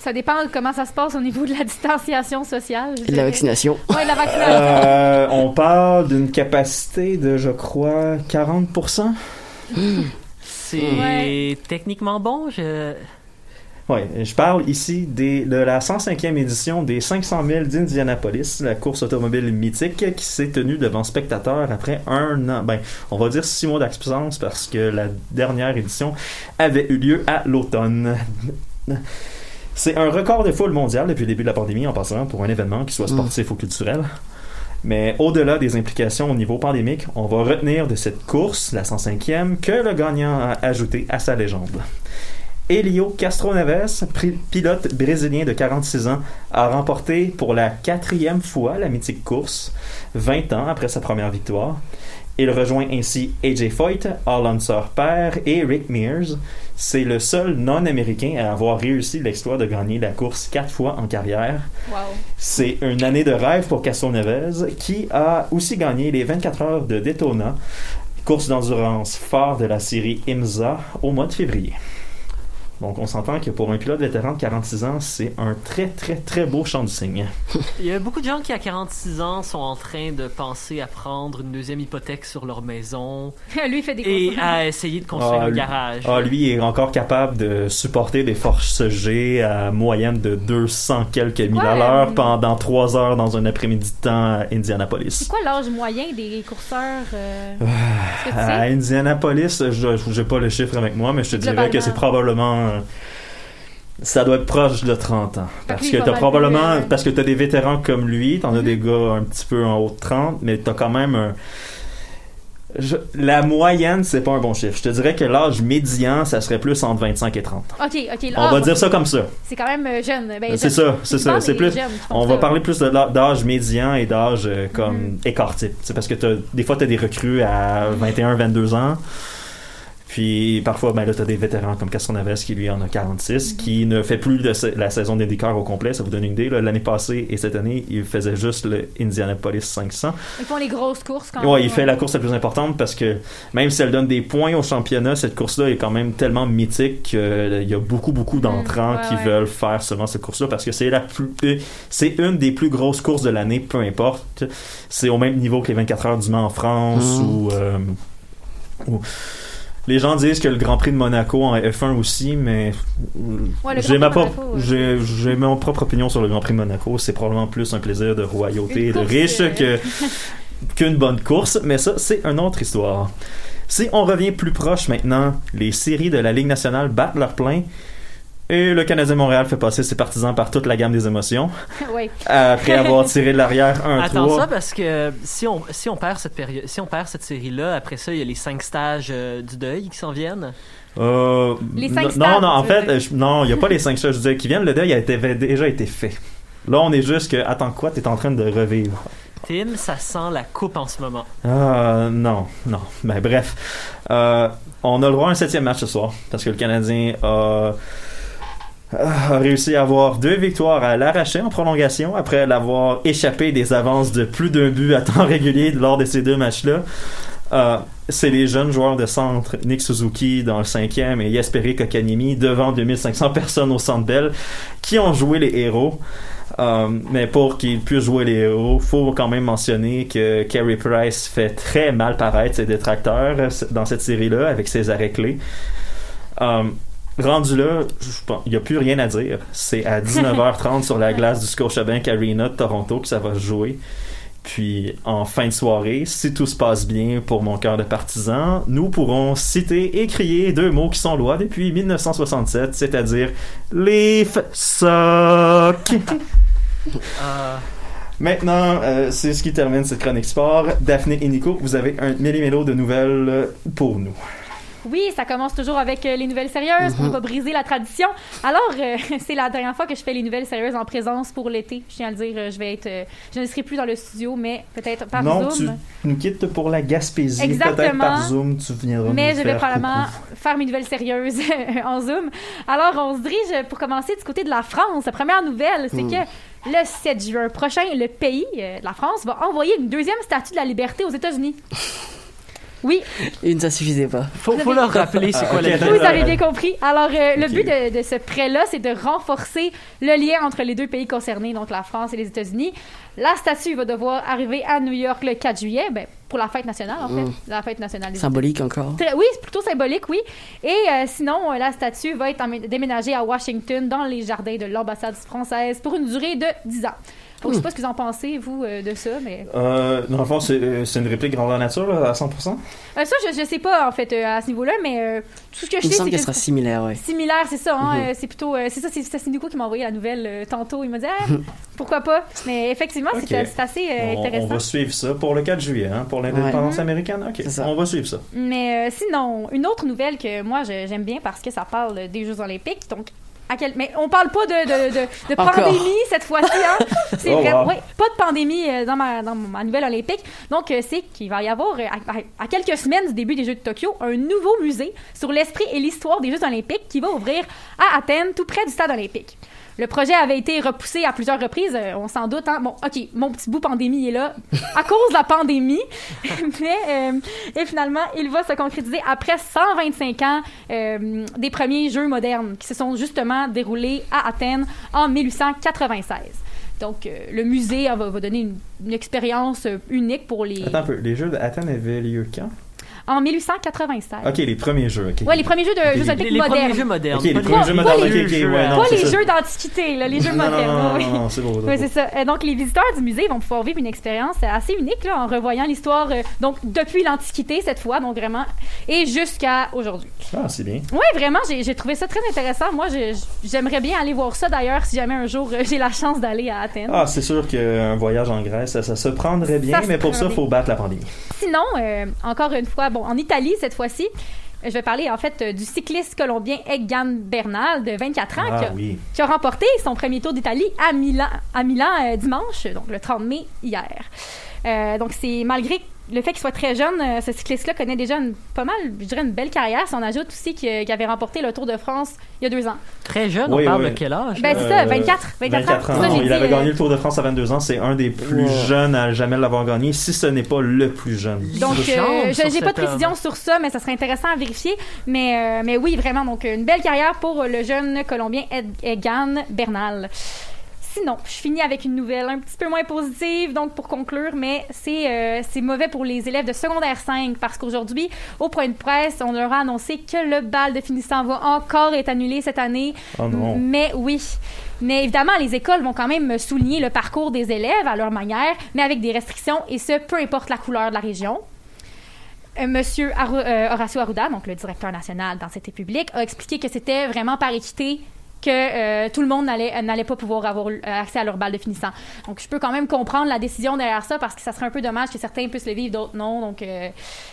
Ça dépend de comment ça se passe au niveau de la *laughs* distanciation sociale. Et de la vaccination. Ouais, la vaccination. Euh, on parle d'une capacité de, je crois, 40%. C'est Ouais. techniquement bon. Je... Oui, je parle ici des, de la 105e édition des 500 000 d'Indianapolis, la course automobile mythique qui s'est tenue devant spectateurs après un an, ben, on va dire six mois d'absence parce que la dernière édition avait eu lieu à l'automne. *laughs* C'est un record de foule mondial depuis le début de la pandémie en passant pour un événement qui soit sportif ou culturel. Mais au-delà des implications au niveau pandémique, on va retenir de cette course, la 105e, que le gagnant a ajouté à sa légende. Elio Castroneves, pri- pilote brésilien de 46 ans, a remporté pour la quatrième fois la mythique course, 20 ans après sa première victoire. Il rejoint ainsi AJ Foyt, Al Unser père et Rick Mears. C'est le seul non-américain à avoir réussi l'exploit de gagner la course quatre fois en carrière. Wow. C'est une année de rêve pour Castroneves, qui a aussi gagné les 24 heures de Daytona, course d'endurance phare de la série IMSA, au mois de février. Donc, on s'entend que pour un pilote vétéran de 46 ans, c'est un très, très, très beau champ du cygne. *laughs* Il y a beaucoup de gens qui, à 46 ans, sont en train de penser à prendre une deuxième hypothèque sur leur maison *laughs* Lui, il fait des et à essayer de construire Ah, un lui- garage. Ah, lui est encore capable de supporter des forces G à moyenne de 200 quelques mille à Ouais. l'heure pendant 3 heures dans un après-midi de temps à C'est Indianapolis. quoi l'âge moyen des courseurs? euh, tu À? Indianapolis, je n'ai pas le chiffre avec moi, mais je te dirais que c'est probablement. Euh, Ça doit être proche de 30 ans. Parce que t'as probablement. Parce que t'as des vétérans comme lui, t'en as Mhm. des gars un petit peu en haut de 30, mais t'as quand même un. je- la moyenne, c'est pas un bon chiffre. Je te dirais que l'âge médian, ça serait plus entre 25 et 30. Ok, ok. On va dire ça comme ça. C'est quand même euh, jeune. Ben, C'est ça, c'est ça. C'est plus. jeunes On ça. va parler plus d'âge médian et d'âge euh, comme Mhm. écart type. C'est parce que t'as- des fois, tu as des recrues à 21, 22 ans. Puis parfois, ben là, tu as des vétérans comme Castroneves qui lui en a 46, qui ne fait plus de la saison d'IndyCar au complet. Ça vous donne une idée. L'année passée et cette année, il faisait juste le Indianapolis 500. Ils font les grosses courses quand Ouais, même. il fait la course la plus importante parce que même si elle donne des points au championnat, cette course-là est quand même tellement mythique qu'il y a beaucoup, beaucoup d'entrants Mm, ouais, qui ouais. veulent faire seulement cette course-là parce que c'est la plus, euh, c'est une des plus grosses courses de l'année, peu importe. C'est au même niveau que les 24 heures du Mans en France Mm. ou, euh, ou- les gens disent que le Grand Prix de Monaco en F1 aussi, mais Ouais, j'ai ma propre, Monaco, ouais. j'ai, j'ai mon propre opinion sur le Grand Prix de Monaco. C'est probablement plus un plaisir de royauté et de riche euh, que *laughs* qu'une bonne course, mais ça, c'est une autre histoire. Si on revient plus proche maintenant, les séries de la Ligue nationale battent leur plein et le Canadien de Montréal fait passer ses partisans par toute la gamme des émotions ouais. après avoir tiré de l'arrière un *laughs* Attends ça 3 parce que si on si on perd cette période si on perd cette série là après ça il y a les cinq stages euh, du deuil qui s'en viennent Euh, Les cinq non, stades, non, non, en fait, euh, je- non, il n'y a pas les cinq stages qui viennent. Le deuil a été, déjà été fait. Là, on est juste que, attends quoi, t'es en train de revivre? Tim, ça sent la coupe en ce moment. Ah, non, non. Ben, bref. Euh, on a le droit à un septième match ce soir parce que le Canadien a, a réussi à avoir deux victoires à l'arracher en prolongation après l'avoir échappé des avances de plus d'un but à temps *laughs* régulier lors de ces deux matchs-là. Euh, c'est les jeunes joueurs de centre, Nick Suzuki dans le cinquième et Jesperi Kokanimi devant 2500 personnes au Centre Bell qui ont joué les héros. Euh, mais pour qu'ils puissent jouer les héros, faut quand même mentionner que Carey Price fait très mal paraître ses détracteurs euh, dans cette série-là avec ses arrêts clés. Rendu là, il n'y a plus rien à dire. C'est à 19h30 sur la glace du Scotiabank Arena de Toronto que ça va se jouer. Puis en fin de soirée, si tout se passe bien pour mon cœur de partisan, nous pourrons citer et crier deux mots qui sont lois depuis 1967, c'est-à-dire Leaf Suck. *laughs* Euh, Maintenant, euh, c'est ce qui termine cette chronique sport. Daphné et Nico, vous avez un millimélo de nouvelles pour nous. Oui, ça commence toujours avec euh, les nouvelles sérieuses pour ne pas briser la tradition. Alors, euh, *laughs* c'est la dernière fois que je fais les nouvelles sérieuses en présence pour l'été. Je tiens à le dire, euh, je vais être, je ne serai plus dans le studio, mais peut-être par non, tu Zoom. nous quittes pour la Gaspésie. Exactement. Peut-être par Zoom, tu viendras Mais nous je vais probablement coucou. faire mes nouvelles sérieuses *laughs* en Zoom. Alors, on se dirige pour commencer du côté de la France. La première nouvelle, c'est Mm. que le 7 juin prochain, le pays, la France, va envoyer une deuxième statue de la liberté aux États-Unis. *laughs* Oui, Une, ça suffisait pas. faut, faut leur rappeler c'est quoi la vous avez bien compris. Alors, euh, le but de, de ce prêt-là, c'est de renforcer le lien entre les deux pays concernés, donc la France et les États-Unis. La statue va devoir arriver à New York le 4 juillet, ben, pour la fête nationale, en fait. Mm. La fête nationale des Symbolique encore. Très- oui, c'est plutôt symbolique, oui. Et euh, sinon, euh, la statue va être déménagée à Washington, dans les jardins de l'ambassade française, pour une durée de 10 ans. Je sais pas ce que vous en pensez, vous, euh, de ça, mais... Euh, dans le fond, c'est euh, c'est une réplique grandeur nature là, à 100%. Euh, ça, je, je sais pas, en fait, euh, à ce niveau-là, mais euh, tout ce que je Il me sais, semble c'est qu'elle que... sera similaire, ouais. Similaire, c'est ça. Hein, Mhm. euh, c'est plutôt, euh, c'est ça, c'est c'est Nico qui m'a envoyé la nouvelle euh, tantôt. Il m'a dit, *laughs* Ah, pourquoi pas? Mais effectivement, c'est c'est assez euh, On, on intéressant. va suivre ça pour le 4 juillet, hein, pour l'indépendance Ouais. américaine. Ok, C'est ça. on va suivre ça. Mais euh, sinon, une autre nouvelle que moi j'aime bien parce que ça parle des Jeux Olympiques. Donc, à quel... mais on parle pas de, de, de, pandémie cette fois-ci. Hein? *laughs* C'est Oh, vraiment, wow. ouais, pas de pandémie euh, dans ma, dans ma nouvelle olympique. Donc, euh, c'est qu'il va y avoir, euh, à, à- à quelques semaines du début des Jeux de Tokyo, un nouveau musée sur l'esprit et l'histoire des Jeux olympiques qui va ouvrir à Athènes, tout près du stade olympique. Le projet avait été repoussé à plusieurs reprises, euh, on s'en doute. Hein? Bon, OK, mon petit bout pandémie est là à *laughs* cause de la pandémie. *laughs* Mais, euh, et finalement, il va se concrétiser après 125 ans euh, des premiers Jeux modernes qui se sont justement déroulés à Athènes en 1896. Donc, euh, le musée va, va donner une, une expérience unique pour les... Attends un peu, les Jeux d'Athènes avaient lieu quand? En 1896. Ok, les premiers Jeux. ok. Ouais, les premiers Jeux de Les- Jeux Les, olympiques les modernes. premiers jeux modernes. Ok, les pas premiers Pas- Jeux pas modernes. les ok, ok, jeux, ouais, euh, non, Pas les ça. Jeux d'antiquité, là, les Jeux Non, modernes. non, oui. non, non, c'est beau. Oui, c'est ça. Euh, Donc, les visiteurs du musée vont pouvoir vivre une expérience assez unique là, en revoyant l'histoire euh, donc depuis l'Antiquité cette fois, donc vraiment, et jusqu'à aujourd'hui. Ah, c'est bien. Oui, vraiment, j'ai trouvé ça très intéressant. Moi, j'aimerais bien aller voir ça d'ailleurs si jamais un jour euh, j'ai la chance d'aller à Athènes. Ah, c'est sûr qu'un voyage en Grèce, ça, ça se prendrait bien, Ça mais pour ça, il faut battre la pandémie. Sinon, euh, encore une fois, bon, en Italie cette fois-ci, je vais parler en fait du cycliste colombien Egan Bernal de 24 ans qui Ah a- oui. qui a remporté son premier tour d'Italie à Milan, à Milan euh, dimanche, donc le 30 mai hier. Euh, donc c'est malgré le fait qu'il soit très jeune, euh, ce cycliste-là connaît déjà une, pas mal, je dirais une belle carrière. Si on ajoute aussi qu'il avait remporté le Tour de France il y a deux ans. Très jeune, Oui, on parle oui. de quel âge? Ben c'est ça, Euh, 24, 24, 24 ans. ans. Ça, j'ai il dit, avait euh, gagné le Tour de France à 22 ans. C'est un des plus Ouais. jeunes à jamais l'avoir gagné, si ce n'est pas le plus jeune. Donc, euh, je- j'ai pas de précision sur ça, mais ça serait intéressant à vérifier. Mais, euh, mais oui, vraiment, donc une belle carrière pour le jeune Colombien Ed- Egan Bernal. Sinon, je finis avec une nouvelle un petit peu moins positive, donc pour conclure, mais c'est euh, c'est mauvais pour les élèves de secondaire 5 parce qu'aujourd'hui, au point de presse, on leur a annoncé que le bal de finissant va encore être annulé cette année. Oh non. Mais oui. Mais évidemment, les écoles vont quand même souligner le parcours des élèves à leur manière, mais avec des restrictions, et ce, peu importe la couleur de la région. Euh, Monsieur Aru- euh, Horacio Arruda, donc le directeur national d'Anxiété publique, a expliqué que c'était vraiment par équité que euh, tout le monde n'allait n'allait pas pouvoir avoir euh, accès à leur balle de finissant. Donc, je peux quand même comprendre la décision derrière ça parce que ça serait un peu dommage que certains puissent le vivre, d'autres non. Donc, euh,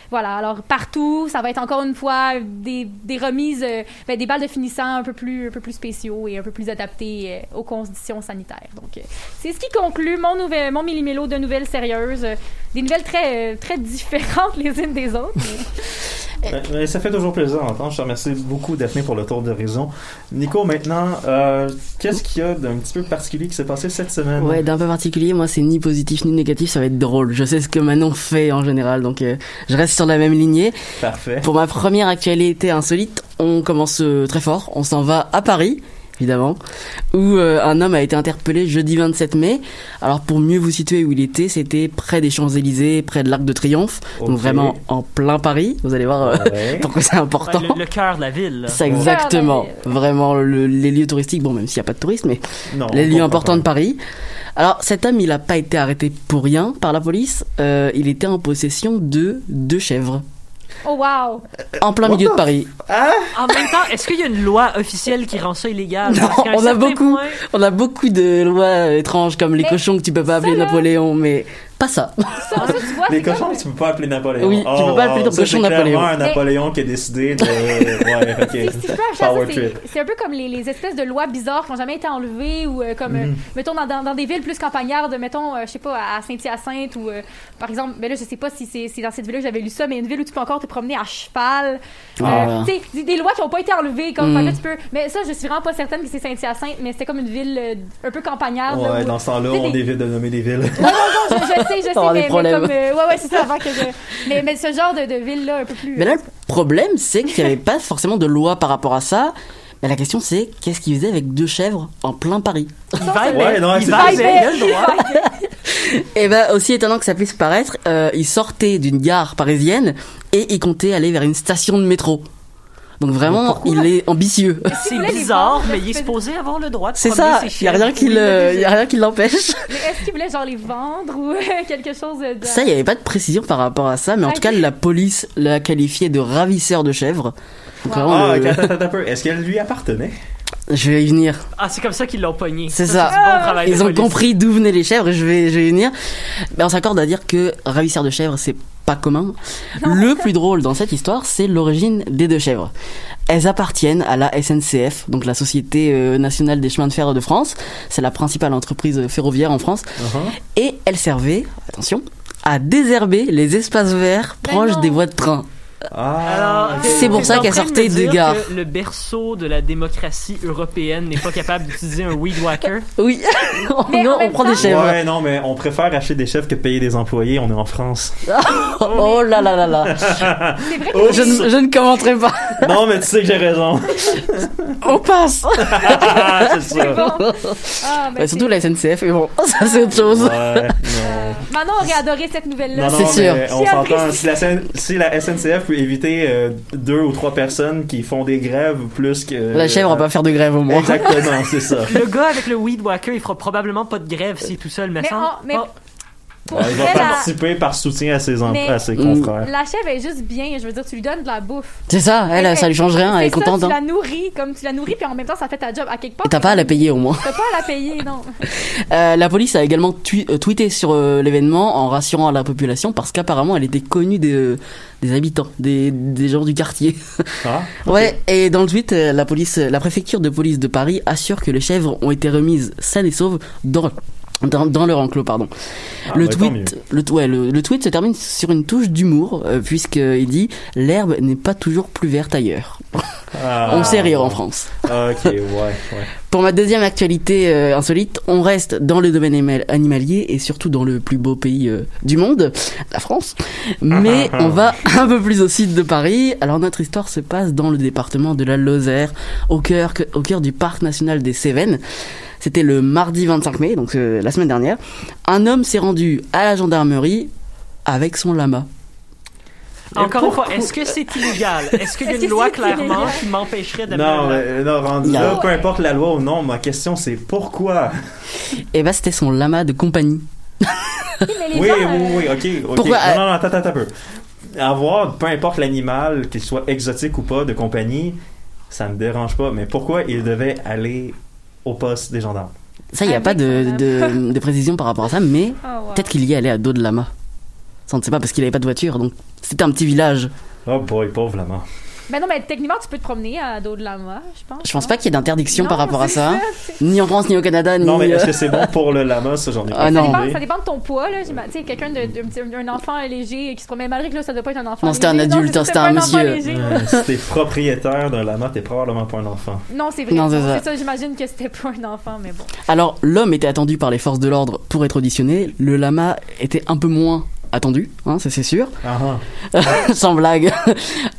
voilà. Alors, partout, ça va être encore une fois des, des remises, euh, ben, des balles de finissant un peu plus, un peu plus spéciaux et un peu plus adaptés euh, aux conditions sanitaires. Donc, euh, c'est ce qui conclut mon, nouvel, mon millimélo de nouvelles sérieuses. Euh, des nouvelles très, euh, très différentes *laughs* les unes des autres. *laughs* mais- ça fait toujours plaisir d'entendre. Je te remercie beaucoup, Daphné, pour le tour d'horizon. Nico, maintenant, euh, qu'est-ce qu'il y a d'un petit peu particulier qui s'est passé cette semaine? Ouais, d'un peu particulier, moi c'est ni positif ni négatif, ça va être drôle. Je sais ce que Manon fait en général, donc euh, je reste sur la même lignée. Parfait. Pour ma première actualité insolite, on commence euh, très fort. On s'en va à Paris, évidemment, où euh, un homme a été interpellé jeudi 27 mai. Alors pour mieux vous situer où il était, c'était près des Champs-Élysées, près de l'Arc de Triomphe, donc vraiment en plein Paris. Vous allez voir euh, Ouais. *laughs* pourquoi c'est important. Le, le cœur de la ville. C'est exactement, vraiment le- les lieux touristiques. Bon, même s'il n'y a pas de tourisme, mais Non, les lieux importants de. Paris. Alors cet homme, il n'a pas été arrêté pour rien par la police. Euh, il était en possession de deux chèvres Oh, wow! en plein What milieu de Paris. En même temps, est-ce qu'il y a une loi officielle qui rend ça illégal? Non, on a beaucoup. point- On a beaucoup de lois étranges comme les Mais cochons que tu peux pas appeler Napoléon, mais pas ça. Ça, tu vois, Les c'est comme- cochons, tu peux pas appeler Napoléon. Oui, tu peux pas appeler ton ça, cochon c'est Napoléon. clairement un Napoléon qui a décidé de. *laughs* Ouais, ok. Si, si c'est- c'est un peu comme les, les espèces de lois bizarres qui n'ont jamais été enlevées ou euh, comme, euh, Mhm. mettons, dans, dans, dans des villes plus campagnardes, mettons, euh, je sais pas, à Saint-Hyacinthe ou, euh, par exemple, mais là, je sais pas si c'est c'est dans cette ville-là que j'avais lu ça, mais une ville où tu peux encore te promener à cheval. Euh, Ah. tu sais, des, lois qui n'ont pas été enlevées, comme, que là, tu peux, mais ça, je suis vraiment pas certaine que c'est Saint-Hyacinthe, mais c'était comme une ville euh, un peu campagnarde. là, Ouais, où- dans ce temps-là, on des- évite de nommer des villes. non, non, non, je, je *laughs* sais, je sais, des mais, mais problèmes. comme, euh, ouais, ouais, c'est ça, avant que je, mais, mais ce genre de, de ville-là, un peu plus. Mais là, le problème, c'est qu'il n'y avait pas forcément de loi par rapport à ça. Mais la question, c'est qu'est-ce qu'il faisait avec deux chèvres en plein Paris? Il va Ouais, non, il va. Et ben, aussi étonnant que ça puisse paraître, euh, il sortait d'une gare parisienne et il comptait aller vers une station de métro. Donc vraiment, il est ambitieux. C'est voulait les bizarre, mais il est supposé avoir le droit de C'est ça, il n'y a rien qui Oui, le- y a rien qui l'empêche. *laughs* Mais est-ce qu'ils voulaient genre les vendre ou *laughs* quelque chose de. Ça, il n'y avait pas de précision par rapport à ça, mais en Ok. tout cas, la police l'a qualifié de ravisseur de chèvres. Donc Wow. vraiment, Ah, le-. Est-ce qu'elle lui appartenait? je vais y venir. Ah, c'est comme ça qu'ils l'ont pogné. C'est ça. bon travail Ils ont police. compris d'où venaient les chèvres et je vais, je vais y venir. Mais on s'accorde à dire que ravisseur de chèvres, c'est pas commun. Le plus drôle dans cette histoire, c'est l'origine des deux chèvres. Elles appartiennent à la SNCF, donc la Société euh, nationale des chemins de fer de France. C'est la principale entreprise ferroviaire en France. Uh-huh. Et elles servaient, attention, à désherber les espaces verts proches des voies de train. Ah. C'est pour ça qu'elle sortait de que Le berceau de la démocratie européenne n'est pas capable d'utiliser un weed whacker. *laughs* Oui, *laughs* Mais non, en on prend des chèvres. Ouais, non, mais on préfère acheter des chefs que payer des employés. On est en France. *laughs* Oh là là là là. Vrai que Oh, Je, ne- je ne commenterai pas. non, mais tu sais que j'ai raison. On passe. c'est ça. bon. Ah, ben, Bah, surtout la SNCF, mais bon, ça c'est autre chose. Ouais, non. Manon aurait adoré cette nouvelle-là. Non, non, C'est sûr. mais on s'entend. si la SNCF peut éviter euh, deux ou trois personnes qui font des grèves plus que. La chèvre va pas faire de grève au moins. Exactement, c'est ça. *laughs* Le gars avec le weed whacker, il fera probablement pas de grève s'il est tout seul, mais, Mais sans. mais- Oh, Pour Ouais, il va la- participer par soutien à ses, em- Mais- à ses confrères. La chèvre est juste bien, je veux dire, tu lui donnes de la bouffe. C'est ça, elle, ça lui change rien, elle est contente. Tu hein. la nourris, comme tu la nourris, puis en même temps, ça fait ta job à quelque part. T'as pas à la payer au moins. T'as pas à la payer, non. *laughs* Euh, la police a également euh, tweeté sur euh, l'événement en rassurant à la population parce qu'apparemment elle était connue des, euh, des habitants, des, des gens du quartier. Ah, *laughs* Ouais, et dans le tweet, euh, la police, la préfecture de police de Paris assure que les chèvres ont été remises saines et sauves dans dans, dans leur enclos, pardon. Ah, le bah, tweet, le, ouais, le, le tweet se termine sur une touche d'humour euh, puisqu'il dit l'herbe n'est pas toujours plus verte ailleurs. Ah. *laughs* On sait rire en France. Ok, ouais, ouais. *laughs* Pour ma deuxième actualité euh, insolite, on reste dans le domaine animal- animalier et surtout dans le plus beau pays euh, du monde, la France. Mais on va *laughs* un peu plus au sud de Paris. Alors notre histoire se passe dans le département de la Lozère, au cœur, au cœur du parc national des Cévennes. C'était le mardi 25 mai, donc euh, la semaine dernière. Un homme s'est rendu à la gendarmerie avec son lama. Encore une fois, est-ce que c'est illégal? Est-ce qu'il y a une loi clairement qui m'empêcherait de Non, mais, non, rendu là, peu importe la loi ou non, ma question c'est pourquoi? Et bah c'était son lama de compagnie. Oui, Oui, gens, oui, euh, oui, ok. ok. Pourquoi, euh, Non, non, non, attends, attends un peu. Avoir, peu importe l'animal, qu'il soit exotique ou pas, de compagnie, ça me dérange pas. Mais pourquoi il devait aller au poste des gendarmes Ça, il n'y a Avec pas de, de, de précision par rapport à ça, mais Oh, wow. peut-être qu'il y allait à dos de lama. Ça, on ne sait pas parce qu'il n'avait pas de voiture, donc c'était un petit village. Oh boy, pauvre lama. Mais non, mais techniquement, tu peux te promener à dos de lama, je pense. Je pense pas qu'il y ait d'interdiction par rapport à ça, c'est- ni en France, ni au Canada, ni. Non, mais est-ce que c'est *laughs* bon pour le lama Ça, j'en ai Ah, pas Ça dépend, idée. ça dépend de ton poids, là. Tu sais, quelqu'un de, de- de- un enfant léger qui se promène, malgré que là, ça doit pas être un enfant Non, c'était un adulte, hein, c'était un monsieur. léger. Si t'es propriétaire d'un lama, t'es probablement pas un enfant. Non, c'est vrai. C'est ça, j'imagine que c'était pas un enfant, mais bon. Alors, l'homme était attendu par les forces de l'ordre pour être auditionné. Le lama était un peu moins attendu, hein, ça c'est sûr. Ah, ah. *laughs* Sans blague. *laughs*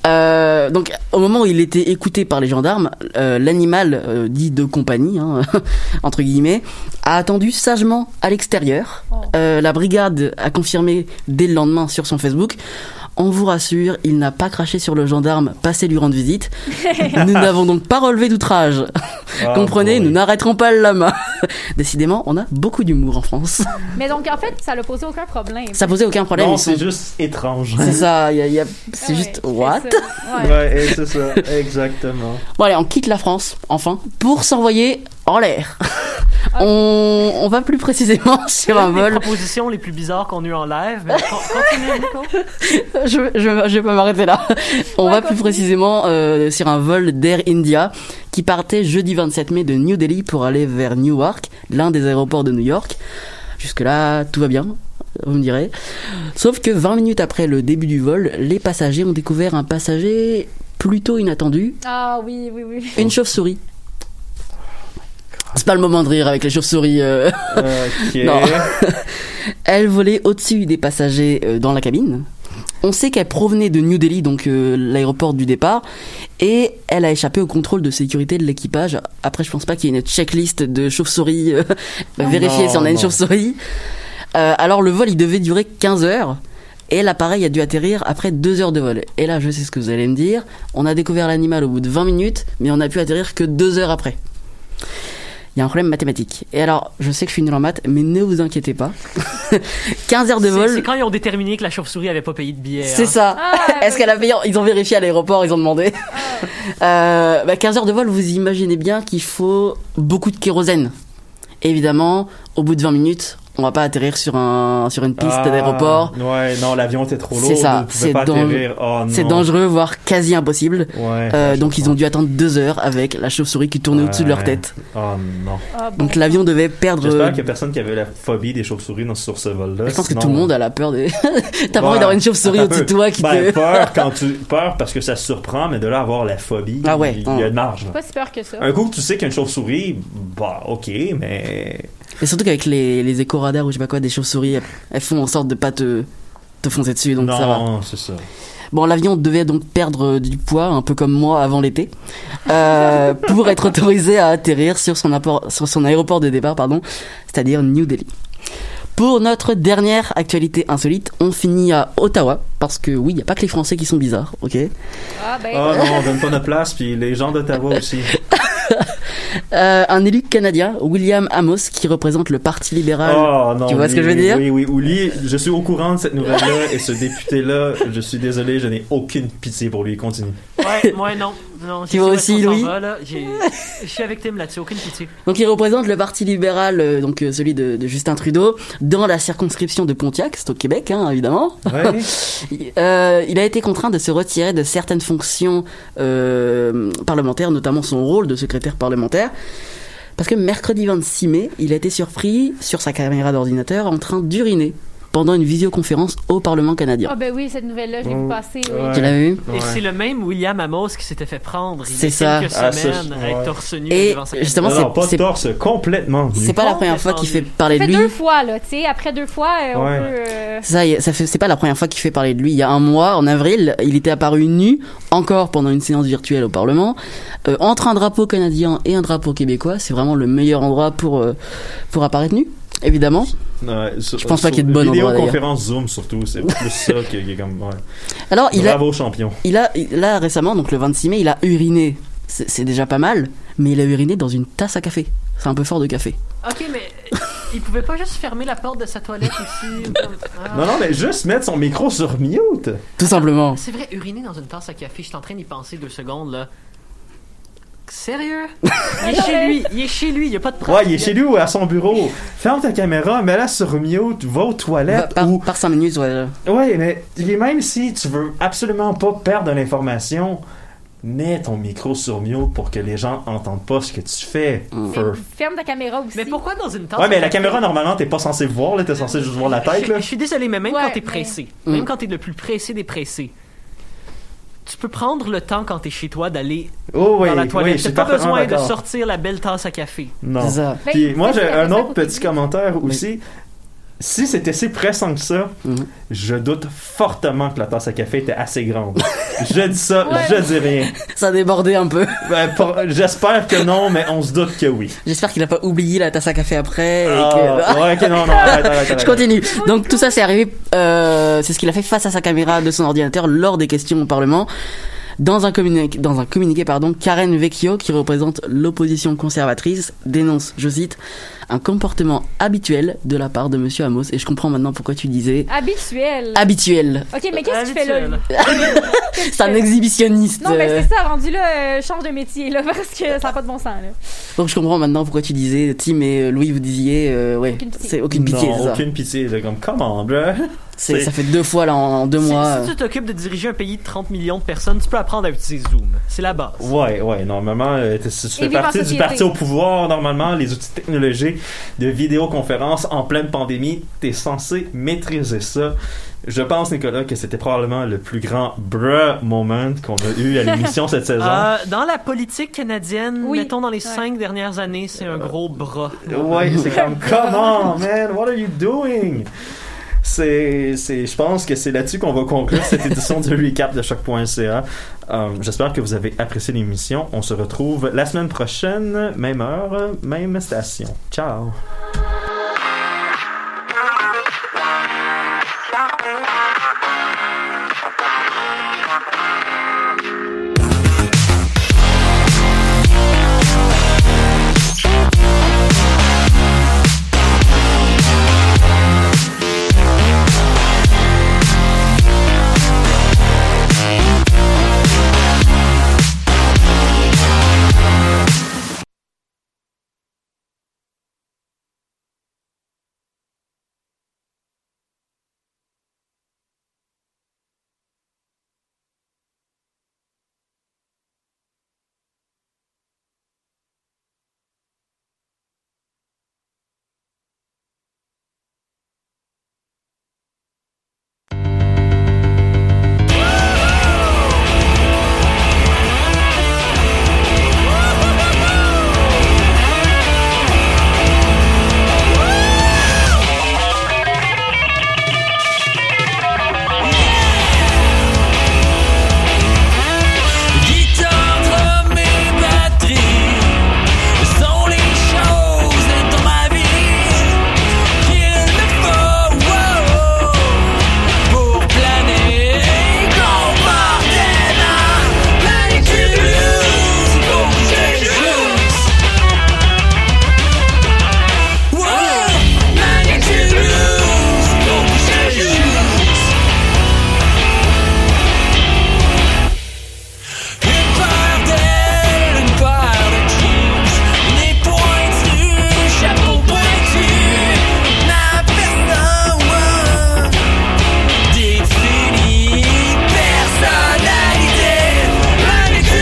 Euh, donc, au moment où il était écouté par les gendarmes, euh, l'animal euh, dit de compagnie, hein, *laughs* entre guillemets, a attendu sagement à l'extérieur. Oh. Euh, la brigade a confirmé dès le lendemain sur son Facebook. On vous rassure, il n'a pas craché sur le gendarme passé lui rendre visite. *laughs* nous n'avons donc pas relevé d'outrage. Ah, *laughs* Comprenez, nous n'arrêterons pas le lama. *laughs* Décidément, on a beaucoup d'humour en France. Mais donc, en fait, ça n'a posé aucun problème. Ça posait aucun problème. Non, c'est sont- juste étrange. C'est ça, il y a- il y a- c'est ouais, juste c'est what? ça. Ouais. Ouais, et c'est ça, exactement. Bon allez, on quitte la France, enfin, pour s'envoyer en l'air. *laughs* on, on va plus précisément *laughs* sur un vol. propositions les plus bizarres qu'on eues en live. Mais con- continue, Nico. *laughs* je, je, je vais pas m'arrêter là. On Ouais, va plus précisément euh, sur un vol d'Air India qui partait jeudi 27 mai de New Delhi pour aller vers Newark, l'un des aéroports de New York. Jusque-là, tout va bien, vous me direz. Sauf que 20 minutes après le début du vol, les passagers ont découvert un passager plutôt inattendu, Ah oui, oui, oui. une chauve-souris. C'est pas le moment de rire avec les chauves-souris. euh. *laughs* Non. *laughs* Elle volait au-dessus des passagers euh, dans la cabine. On sait qu'elle provenait de New Delhi, donc euh, l'aéroport du départ, et elle a échappé au contrôle de sécurité de l'équipage. Après, je pense pas qu'il y ait une checklist de chauves-souris, euh, *laughs* vérifier Non, si on a une chauve-souris. Euh, alors le vol, il devait durer 15 heures, et l'appareil a dû atterrir après 2 heures de vol. Et là, je sais ce que vous allez me dire, on a découvert l'animal au bout de 20 minutes, mais on a pu atterrir que 2 heures après. Il y a un problème mathématique. Et alors, je sais que je suis nul en maths, mais ne vous inquiétez pas. *laughs* 15 heures de vol. C'est quand ils ont déterminé que la chauve-souris avait pas payé de billet. C'est hein. ça. Ah, *laughs* Est-ce qu'elle a payé Ils ont vérifié à l'aéroport, ils ont demandé. *laughs* Euh, bah, 15 heures de vol, vous imaginez bien qu'il faut beaucoup de kérosène. Évidemment, au bout de 20 minutes, on va pas atterrir sur, un, sur une piste Ah, d'aéroport. Ouais, non, l'avion était trop lourd. C'est ça, c'est dan-. Oh, C'est non. dangereux, voire quasi impossible. Ouais. Euh, donc ils ont dû attendre deux heures avec la chauve-souris qui tournait au-dessus de leur tête. Oh non. Ah, bon. Donc l'avion devait perdre. J'espère qu'il y a personne qui avait la phobie des chauves-souris dans- sur ce vol-là. Je pense que tout le monde a la peur des. *laughs* T'as pas Ouais. envie d'avoir une chauve-souris au-dessus de toi qui Ben, te. peur *laughs* quand tu peur parce que ça surprend mais de là avoir la phobie Ah ouais, il y a hein. une marge là. Pas si peur que ça. un coup que tu sais qu'il y a une chauve-souris bah ok mais Et surtout qu'avec les, les éco-radars ou je sais pas quoi, des chauves-souris, elles, elles font en sorte de pas te, te foncer dessus, donc ça va. non c'est ça Bon, l'avion devait donc perdre du poids, un peu comme moi avant l'été, euh, *laughs* pour être autorisé à atterrir sur son, apport- sur son aéroport de départ, pardon, c'est-à-dire New Delhi. Pour notre dernière actualité insolite, on finit à Ottawa, parce que oui, il n'y a pas que les Français qui sont bizarres, ok? Ah, ben. oh non on donne pas notre place puis les gens d'Ottawa aussi *laughs* Euh, Un élu canadien, William Amos, qui représente le Parti libéral. oh non tu vois ce que je veux dire? oui oui oui je suis au courant de cette nouvelle là et ce député là je suis désolé je n'ai aucune pitié pour lui continue Ouais, *laughs* moi non. non Tu vois aussi, Louis? va, là. J'ai- Je suis avec Tim là-dessus, aucune pitié. Donc il représente le Parti libéral, euh, donc euh, celui de, de Justin Trudeau, dans la circonscription de Pontiac, c'est au Québec, hein, évidemment. ouais *laughs* Euh, il a été contraint de se retirer de certaines fonctions euh, parlementaires, notamment son rôle de secrétaire parlementaire. Parce que mercredi 26 mai, il a été surpris sur sa caméra d'ordinateur en train d'uriner pendant une visioconférence au Parlement canadien. Ah, ben oui, cette nouvelle-là, j'ai vu passer. Oui. Ouais. Tu l'as vu? Ouais. Et c'est le même William Amos qui s'était fait prendre il y a ça. quelques Ah, ça, semaines avec ouais. torse nu Et devant sa justement, non, c'est- pas torse complètement. C'est pas la première fois qu'il fait parler de lui. deux fois, là, tu sais. Après deux fois, euh, on peut. euh, Ça, y est, ça fait, c'est pas la première fois qu'il fait parler de lui. Il y a un mois, en avril, il était apparu nu, encore pendant une séance virtuelle au Parlement, euh, entre un drapeau canadien et un drapeau québécois. C'est vraiment le meilleur endroit pour euh, pour apparaître nu, évidemment. Ouais, sur- Je pense pas qu'il y ait de bon endroit, Vidéoconférence Zoom surtout, c'est plus *laughs* ça qui est comme. Ouais. Alors, il a, Bravo champion. il a, là récemment, donc le 26 mai, il a uriné. C'est déjà pas mal, mais il a uriné dans une tasse à café. C'est un peu fort de café. Ok, mais il pouvait pas juste fermer la porte de sa toilette comme- Ah. Non non mais juste mettre son micro sur mute. Tout simplement. C'est vrai, uriner dans une tasse à café, je suis en train d'y penser deux secondes là. Sérieux? *laughs* Il est chez lui, il est chez lui, il y a pas de Ouais, il est chez lui ou à son bureau. Ferme ta caméra, mets-la sur mute, va aux toilettes par, ou par 5 minutes, ouais. Ouais, mais même si tu veux absolument pas perdre de l'information, mets ton micro sur mute pour que les gens entendent pas ce que tu fais. Mm. Ferme ta caméra aussi. Mais pourquoi dans une tasse Ouais, mais la caméra, normalement, t'es pas censé voir, là, t'es censé juste voir la tête, je, là. je suis désolé, mais même Ouais, quand t'es mais- pressé, Mm. même quand t'es le plus pressé des pressés, tu peux prendre le temps quand t'es chez toi d'aller Oh, oui, dans la oui, toilette. je T'as pas besoin de sortir la belle tasse à café. Non. Puis Ben, moi, j'ai un autre petit commentaire aussi. Si c'était si pressant que ça, je doute fortement que la tasse à café était assez grande. *laughs* je dis ça, Ouais. je dis rien. Ça a débordé un peu. Ben, J'espère que non, mais on se doute que oui. J'espère qu'il a pas oublié la tasse à café après. Et Ah, que... ouais, ok, non, non, arrête, arrête, arrête. Je continue. Donc tout ça c'est arrivé, euh, c'est ce qu'il a fait face à sa caméra de son ordinateur lors des questions au Parlement. Dans un communiqué, dans un communiqué pardon, Karen Vecchio, qui représente l'opposition conservatrice, dénonce, je cite, un comportement habituel de la part de Monsieur Amos. Et je comprends maintenant pourquoi tu disais Habituel. habituel. Ok, mais qu'est-ce que tu fais là? C'est un exhibitionniste. Non, mais c'est ça, rendu là, euh, change de métier, là, *laughs* parce que ça n'a pas de bon sens, là. Donc je comprends maintenant pourquoi tu disais, Tim et Louis, vous disiez, euh, ouais, c'est aucune pitié, non, c'est aucune pitié. là, comme, come on, bro. C'est- c'est- Ça fait deux fois là en, en deux Si, mois. si tu t'occupes de diriger un pays de 30 millions de personnes, tu peux apprendre à utiliser Zoom. C'est la base. Ouais, ouais, normalement, euh, t'es- si tu fais partie du parti au pouvoir, normalement, les outils technologiques de vidéoconférence en pleine pandémie, t'es censé maîtriser ça. Je pense, Nicolas, que c'était probablement le plus grand bruh moment qu'on a eu à l'émission cette *laughs* saison. Euh, dans la politique canadienne, Oui. mettons dans les Ouais. cinq dernières années, c'est un gros bras. Ouais, c'est comme, *laughs* come on, man, what are you doing? C'est, je pense que c'est là-dessus qu'on va conclure cette édition de recap de choc.ca. Euh, j'espère que vous avez apprécié l'émission. On se retrouve la semaine prochaine, même heure, même station. Ciao!